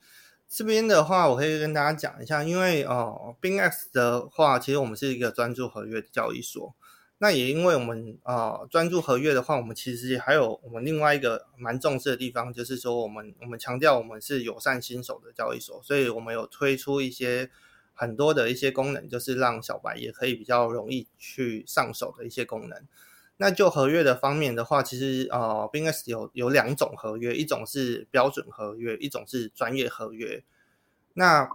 C: 这边的话我可以跟大家讲一下，因为哦，BingX 的话，其实我们是一个专注合约的交易所。那也因为我们啊专注合约的话，我们其实还有我们另外一个蛮重视的地方，就是说我们我们强调我们是友善新手的交易所，所以我们有推出一些。很多的一些功能，就是让小白也可以比较容易去上手的一些功能。那就合约的方面的话，其实呃，BingS 有有两种合约，一种是标准合约，一种是专业合约。那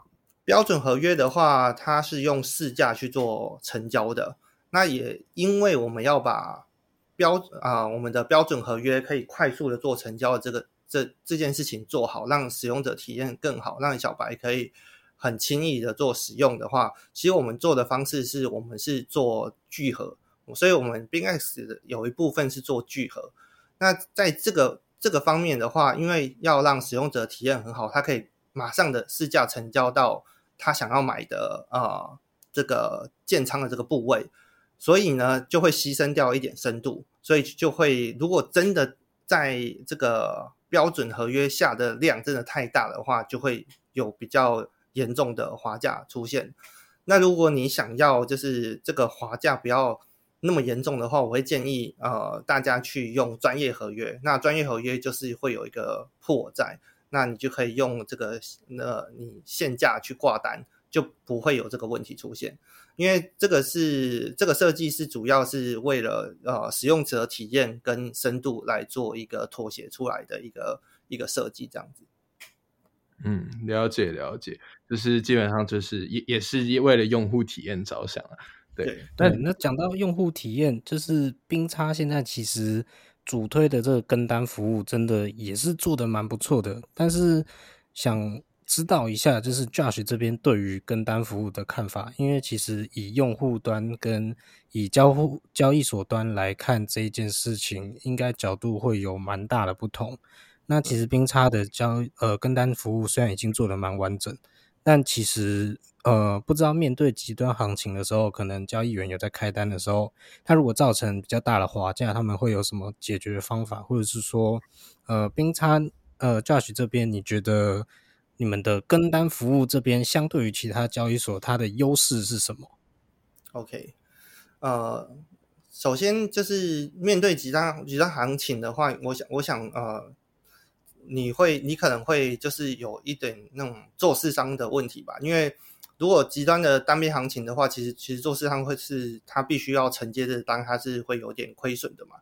C: 标准合约的话，它是用市价去做成交的。那也因为我们要把标啊我们的标准合约可以快速的做成交的这个这这件事情做好，让使用者体验更好，让小白可以。很轻易的做使用的话，其实我们做的方式是我们是做聚合，所以我们 BingX 有一部分是做聚合。那在这个这个方面的话，因为要让使用者体验很好，他可以马上的试驾成交到他想要买的啊这个建仓的这个部位，所以呢就会牺牲掉一点深度，所以就会如果真的在这个标准合约下的量真的太大的话，就会有比较。严重的滑价出现，那如果你想要就是这个滑价不要那么严重的话，我会建议呃大家去用专业合约。那专业合约就是会有一个破在，那你就可以用这个那你现价去挂单，就不会有这个问题出现。因为这个是这个设计是主要是为了呃使用者体验跟深度来做一个妥协出来的一个一个设计这样子。
A: 嗯，了解了解，就是基本上就是也也是为了用户体验着想啊。对，
B: 那那讲到用户体验，就是冰叉现在其实主推的这个跟单服务，真的也是做的蛮不错的。但是想知道一下，就是 Josh 这边对于跟单服务的看法，因为其实以用户端跟以交互交易所端来看这一件事情，应该角度会有蛮大的不同。那其实冰叉的交呃跟单服务虽然已经做的蛮完整，但其实呃不知道面对极端行情的时候，可能交易员有在开单的时候，他如果造成比较大的滑价，他们会有什么解决方法，或者是说呃冰差呃 Josh 这边你觉得你们的跟单服务这边相对于其他交易所它的优势是什么
C: ？OK，呃，首先就是面对极端极端行情的话，我想我想呃。你会，你可能会就是有一点那种做市商的问题吧，因为如果极端的单边行情的话，其实其实做市商会是它必须要承接的单，它是会有点亏损的嘛。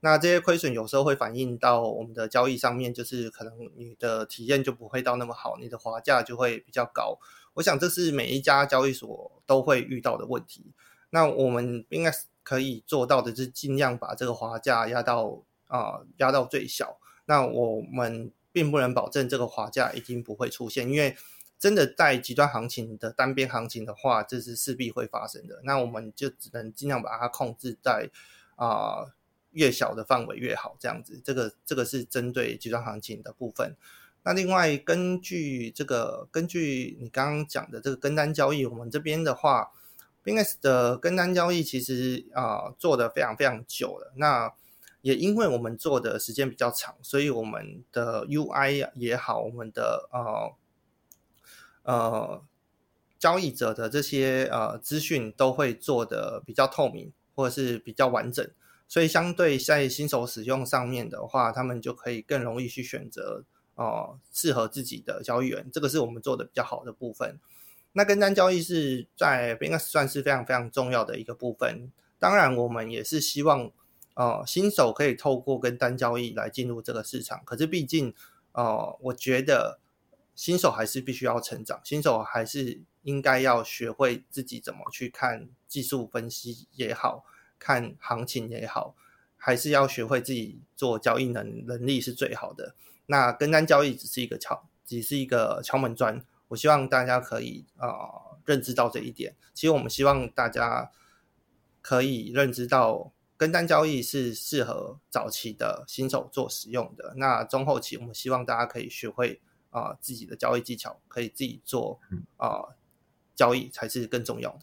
C: 那这些亏损有时候会反映到我们的交易上面，就是可能你的体验就不会到那么好，你的滑价就会比较高，我想这是每一家交易所都会遇到的问题。那我们应该可以做到的，是尽量把这个滑价压到啊压到最小。那我们并不能保证这个滑价一定不会出现，因为真的在极端行情的单边行情的话，这是势必会发生的。那我们就只能尽量把它控制在啊越小的范围越好，这样子。这个这个是针对极端行情的部分。那另外根据这个根据你刚刚讲的这个跟单交易，我们这边的话，BINS 的跟单交易其实啊做的非常非常久了。那也因为我们做的时间比较长，所以我们的 UI 也好，我们的呃呃交易者的这些呃资讯都会做的比较透明，或者是比较完整，所以相对在新手使用上面的话，他们就可以更容易去选择哦适合自己的交易员，这个是我们做的比较好的部分。那跟单交易是在应该算是非常非常重要的一个部分，当然我们也是希望。哦，新手可以透过跟单交易来进入这个市场，可是毕竟，哦，我觉得新手还是必须要成长，新手还是应该要学会自己怎么去看技术分析也好看行情也好，还是要学会自己做交易能能力是最好的。那跟单交易只是一个敲，只是一个敲门砖。我希望大家可以啊认知到这一点。其实我们希望大家可以认知到。跟单交易是适合早期的新手做使用的。那中后期，我们希望大家可以学会啊自己的交易技巧，可以自己做啊交易才是更重要的。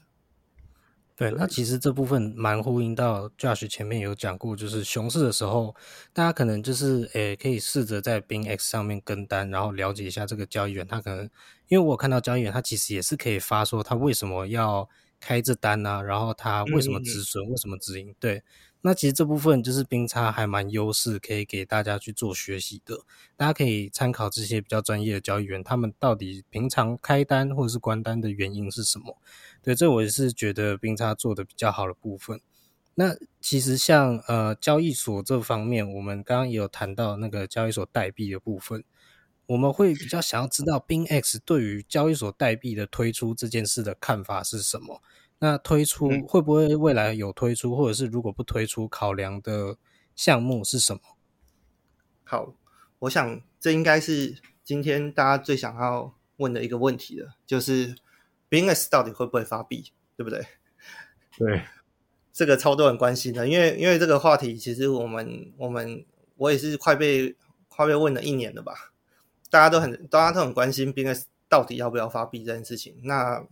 B: 对，那其实这部分蛮呼应到 Josh 前面有讲过，就是熊市的时候，大家可能就是诶可以试着在 b i n X 上面跟单，然后了解一下这个交易员，他可能因为我看到交易员他其实也是可以发说他为什么要开这单呢？然后他为什么止损？为什么止盈？对。那其实这部分就是冰差还蛮优势，可以给大家去做学习的。大家可以参考这些比较专业的交易员，他们到底平常开单或者是关单的原因是什么？对，这我也是觉得冰差做的比较好的部分。那其实像呃交易所这方面，我们刚刚也有谈到那个交易所代币的部分，我们会比较想要知道冰 X 对于交易所代币的推出这件事的看法是什么。那推出会不会未来有推出，或者是如果不推出，考量的项目是什么？
C: 好，我想这应该是今天大家最想要问的一个问题了，就是 BINS 到底会不会发币，对不对？
A: 对，
C: 这个超多人关心的，因为因为这个话题其实我们我们我也是快被快被问了一年了吧，大家都很大家都很关心 BINS 到底要不要发币这件事情。那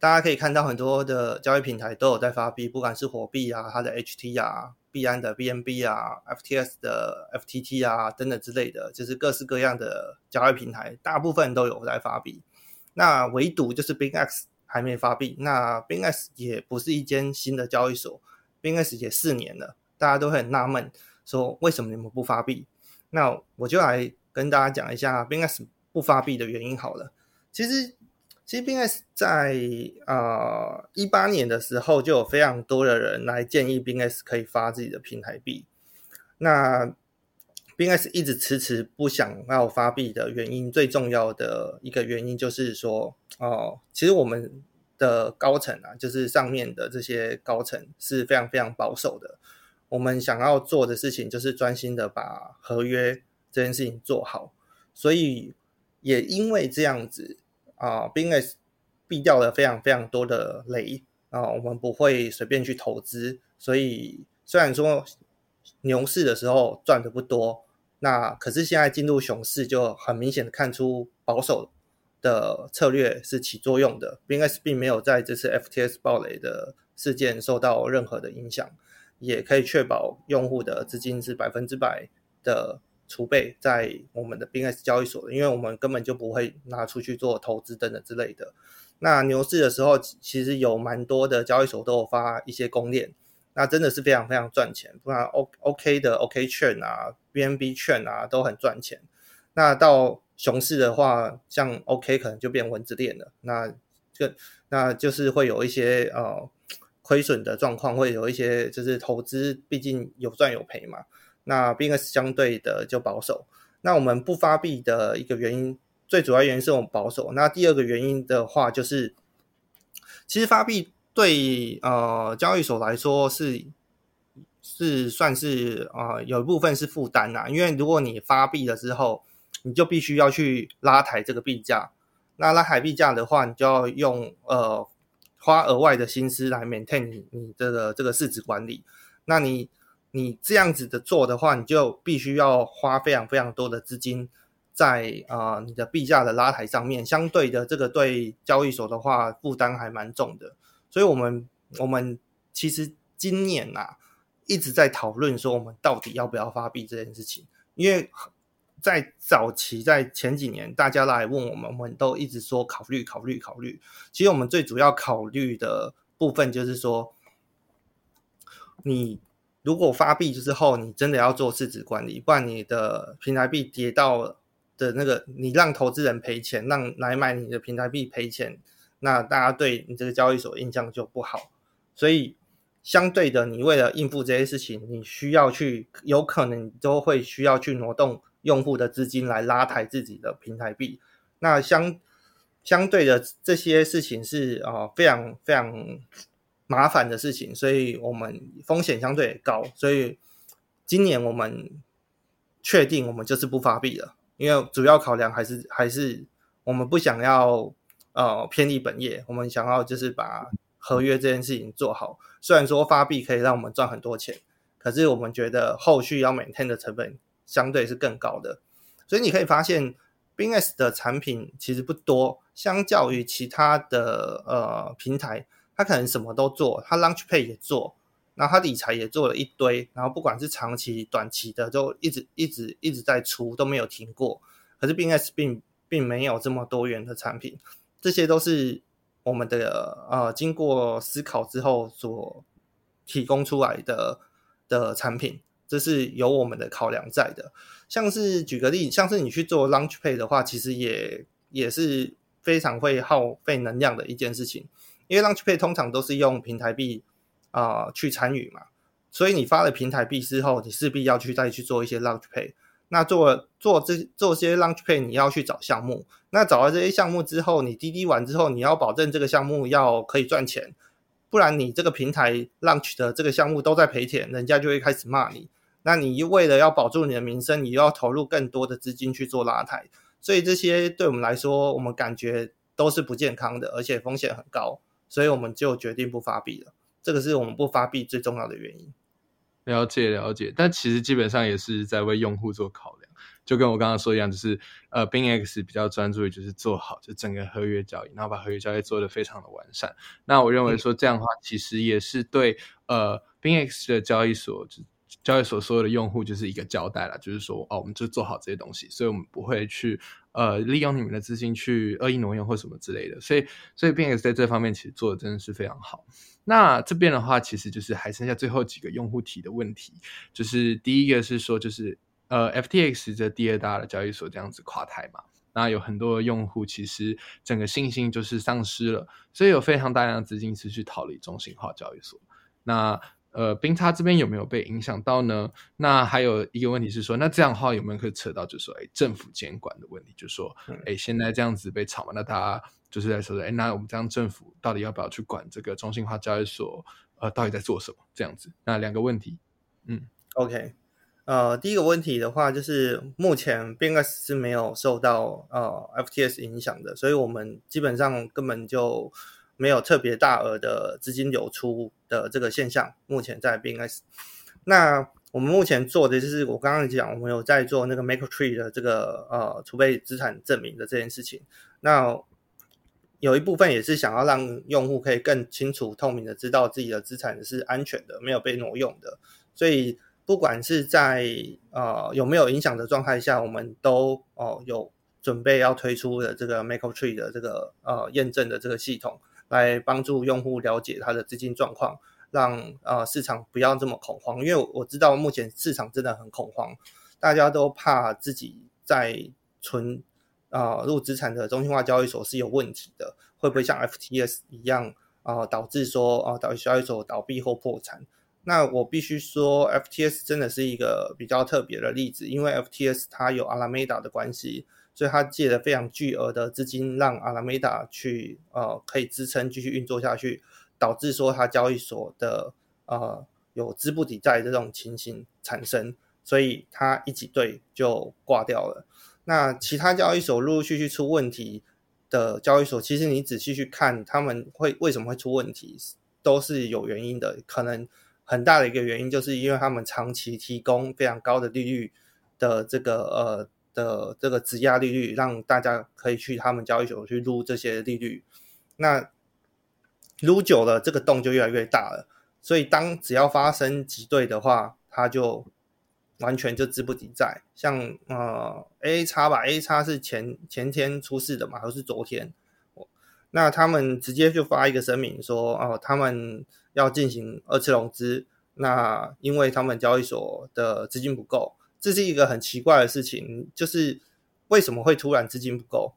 C: 大家可以看到很多的交易平台都有在发币，不管是火币啊、它的 HT 啊、币安的 BNB 啊、FTS 的 FTT 啊等等之类的，就是各式各样的交易平台，大部分都有在发币。那唯独就是 BingX 还没发币。那 BingX 也不是一间新的交易所，BingX 也四年了，大家都会很纳闷，说为什么你们不发币？那我就来跟大家讲一下 BingX 不发币的原因好了。其实。其实 BINS 在啊一八年的时候就有非常多的人来建议 BINS 可以发自己的平台币。那 BINS 一直迟迟不想要发币的原因，最重要的一个原因就是说，哦，其实我们的高层啊，就是上面的这些高层是非常非常保守的。我们想要做的事情就是专心的把合约这件事情做好，所以也因为这样子。啊，BINS 避掉了非常非常多的雷啊，我们不会随便去投资，所以虽然说牛市的时候赚的不多，那可是现在进入熊市就很明显的看出保守的策略是起作用的。BINS 并没有在这次 FTS 暴雷的事件受到任何的影响，也可以确保用户的资金是百分之百的。储备在我们的 BINS 交易所的，因为我们根本就不会拿出去做投资等等之类的。那牛市的时候，其实有蛮多的交易所都有发一些公链，那真的是非常非常赚钱。不然 O OK 的 OK 券啊，BNB 券啊都很赚钱。那到熊市的话，像 OK 可能就变蚊子链了。那就那就是会有一些呃亏损的状况，会有一些就是投资，毕竟有赚有赔嘛。那 BINS 相对的就保守。那我们不发币的一个原因，最主要原因是我们保守。那第二个原因的话，就是其实发币对呃交易所来说是是算是啊有一部分是负担呐，因为如果你发币了之后，你就必须要去拉抬这个币价。那拉抬币价的话，你就要用呃花额外的心思来 maintain 你你这个这个市值管理。那你你这样子的做的话，你就必须要花非常非常多的资金在啊你的币价的拉抬上面。相对的，这个对交易所的话负担还蛮重的。所以，我们我们其实今年呐一直在讨论说，我们到底要不要发币这件事情，因为。在早期，在前几年，大家来问我们，我们都一直说考虑、考虑、考虑。其实我们最主要考虑的部分就是说，你如果发币之后，你真的要做市值管理，不然你的平台币跌到的那个，你让投资人赔钱，让来买你的平台币赔钱，那大家对你这个交易所印象就不好。所以，相对的，你为了应付这些事情，你需要去，有可能都会需要去挪动。用户的资金来拉抬自己的平台币，那相相对的这些事情是啊非常非常麻烦的事情，所以我们风险相对高，所以今年我们确定我们就是不发币了，因为主要考量还是还是我们不想要呃偏离本业，我们想要就是把合约这件事情做好。虽然说发币可以让我们赚很多钱，可是我们觉得后续要 maintain 的成本。相对是更高的，所以你可以发现，BinS 的产品其实不多，相较于其他的呃平台，他可能什么都做，他 Launchpay 也做，然后他理财也做了一堆，然后不管是长期、短期的，就一直一直一直在出，都没有停过。可是 BinS 并并没有这么多元的产品，这些都是我们的呃经过思考之后所提供出来的的产品。这是有我们的考量在的，像是举个例，像是你去做 Launch Pay 的话，其实也也是非常会耗费能量的一件事情，因为 Launch Pay 通常都是用平台币啊去参与嘛，所以你发了平台币之后，你势必要去再去做一些 Launch Pay，那做做这做些 Launch Pay，你要去找项目，那找到这些项目之后，你滴滴完之后，你要保证这个项目要可以赚钱，不然你这个平台 Launch 的这个项目都在赔钱，人家就会开始骂你。那你为了要保住你的名声，你又要投入更多的资金去做拉抬，所以这些对我们来说，我们感觉都是不健康的，而且风险很高，所以我们就决定不发币了。这个是我们不发币最重要的原因。
A: 了解了解，但其实基本上也是在为用户做考量，就跟我刚刚说一样，就是呃，BingX 比较专注于就是做好就整个合约交易，然后把合约交易做得非常的完善。那我认为说这样的话，其实也是对呃 BingX 的交易所就。交易所所有的用户就是一个交代了，就是说哦，我们就做好这些东西，所以我们不会去呃利用你们的资金去恶意挪用或什么之类的。所以，所以 BinX 在这方面其实做的真的是非常好。那这边的话，其实就是还剩下最后几个用户提的问题，就是第一个是说，就是呃 FTX 这第二大的交易所这样子垮台嘛，那有很多用户其实整个信心就是丧失了，所以有非常大量的资金是去逃离中心化交易所。那呃，冰差这边有没有被影响到呢？那还有一个问题是说，那这样的话有没有可以扯到，就是说，哎，政府监管的问题，就是说，哎，现在这样子被炒嘛，那大家就是在说，哎，那我们这样政府到底要不要去管这个中心化交易所？呃，到底在做什么？这样子，那两个问题，嗯
C: ，OK，呃，第一个问题的话，就是目前 BNS 是没有受到呃 FTS 影响的，所以我们基本上根本就。没有特别大额的资金流出的这个现象，目前在 BNS。那我们目前做的就是我刚刚讲，我们有在做那个 Make Tree 的这个呃储备资产证明的这件事情。那有一部分也是想要让用户可以更清楚、透明的知道自己的资产是安全的，没有被挪用的。所以不管是在呃有没有影响的状态下，我们都哦有准备要推出的这个 Make Tree 的这个呃验证的这个系统。来帮助用户了解他的资金状况，让呃市场不要这么恐慌。因为我知道目前市场真的很恐慌，大家都怕自己在存啊入资产的中心化交易所是有问题的，会不会像 FTS 一样啊导致说啊导致交易所倒闭或破产？那我必须说，FTS 真的是一个比较特别的例子，因为 FTS 它有阿拉梅达的关系。所以他借了非常巨额的资金，让阿拉梅达去呃可以支撑继续运作下去，导致说他交易所的呃有资不抵债的这种情形产生，所以它一挤兑就挂掉了。那其他交易所陆陆续续出问题的交易所，其实你仔细去看，他们会为什么会出问题，都是有原因的。可能很大的一个原因，就是因为他们长期提供非常高的利率的这个呃。的这个质押利率，让大家可以去他们交易所去撸这些利率，那撸久了，这个洞就越来越大了。所以当只要发生挤兑的话，它就完全就资不抵债。像呃 A 叉吧，A 叉是前前天出事的嘛，还是昨天？那他们直接就发一个声明说，哦，他们要进行二次融资，那因为他们交易所的资金不够。这是一个很奇怪的事情，就是为什么会突然资金不够，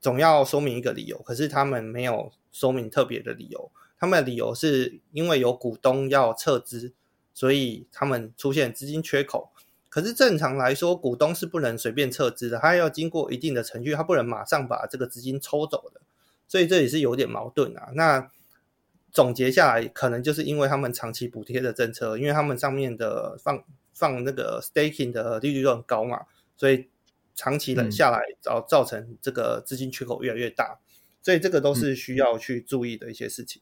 C: 总要说明一个理由。可是他们没有说明特别的理由，他们的理由是因为有股东要撤资，所以他们出现资金缺口。可是正常来说，股东是不能随便撤资的，他要经过一定的程序，他不能马上把这个资金抽走的。所以这也是有点矛盾啊。那总结下来，可能就是因为他们长期补贴的政策，因为他们上面的放。放那个 staking 的利率都很高嘛，所以长期冷下来，造造成这个资金缺口越来越大，所以这个都是需要去注意的一些事情。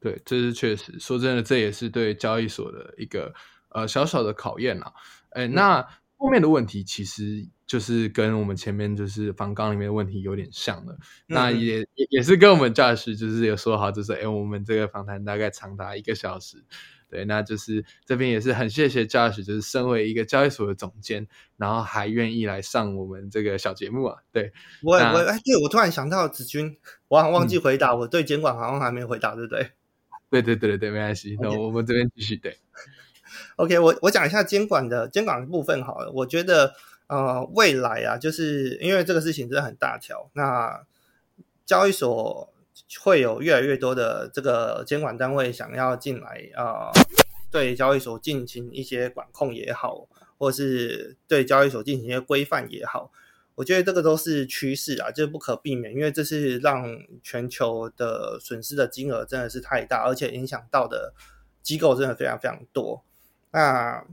A: 对，这是确实。说真的，这也是对交易所的一个呃小小的考验啦。哎，那后面的问题其实就是跟我们前面就是房刚里面的问题有点像的，那也也也是跟我们驾驶就是有说好，就是哎，我们这个访谈大概长达一个小时。对，那就是这边也是很谢谢 Josh，就是身为一个交易所的总监，然后还愿意来上我们这个小节目啊。对，
C: 我我哎，对我突然想到子君，我好像忘记回答，我对监管好像还没回答，对不对？
A: 对对对对对，没关系，那我们这边继续。对
C: ，OK，我我讲一下监管的监管的部分好了。我觉得呃，未来啊，就是因为这个事情真的很大条，那交易所。会有越来越多的这个监管单位想要进来啊，对交易所进行一些管控也好，或是对交易所进行一些规范也好，我觉得这个都是趋势啊，就是不可避免，因为这是让全球的损失的金额真的是太大，而且影响到的机构真的非常非常多。那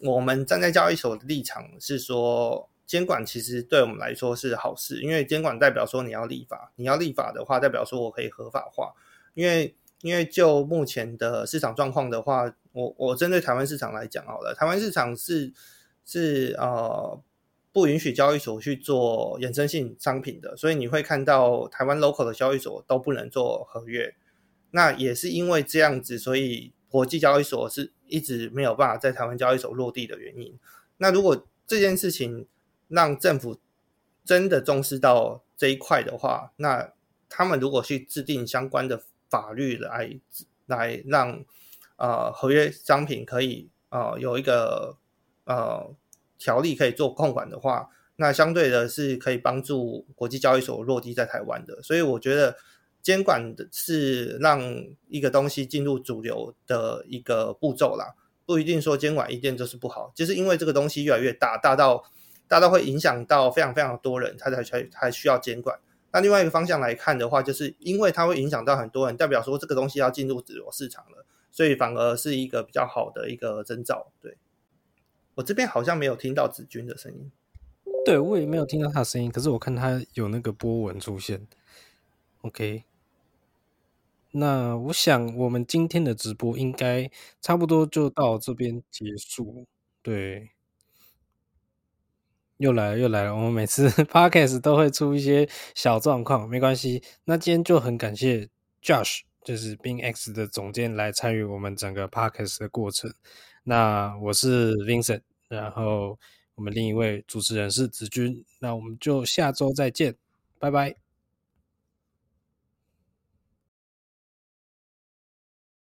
C: 我们站在交易所的立场是说。监管其实对我们来说是好事，因为监管代表说你要立法，你要立法的话，代表说我可以合法化。因为因为就目前的市场状况的话，我我针对台湾市场来讲好了，台湾市场是是呃不允许交易所去做衍生性商品的，所以你会看到台湾 local 的交易所都不能做合约。那也是因为这样子，所以国际交易所是一直没有办法在台湾交易所落地的原因。那如果这件事情，让政府真的重视到这一块的话，那他们如果去制定相关的法律来来让呃合约商品可以呃有一个呃条例可以做控管的话，那相对的是可以帮助国际交易所落地在台湾的。所以我觉得监管的是让一个东西进入主流的一个步骤啦，不一定说监管一定就是不好，就是因为这个东西越来越大，大到。大都会影响到非常非常多人，他才才还需要监管。那另外一个方向来看的话，就是因为它会影响到很多人，代表说这个东西要进入自由市场了，所以反而是一个比较好的一个征兆。对我这边好像没有听到子君的声音，
B: 对我也没有听到他的声音，可是我看他有那个波纹出现。OK，那我想我们今天的直播应该差不多就到这边结束。对。又来了，又来了！我们每次 podcast 都会出一些小状况，没关系。那今天就很感谢 Josh，就是 Bing X 的总监来参与我们整个 podcast 的过程。那我是 Vincent，然后我们另一位主持人是子君。那我们就下周再见，拜拜。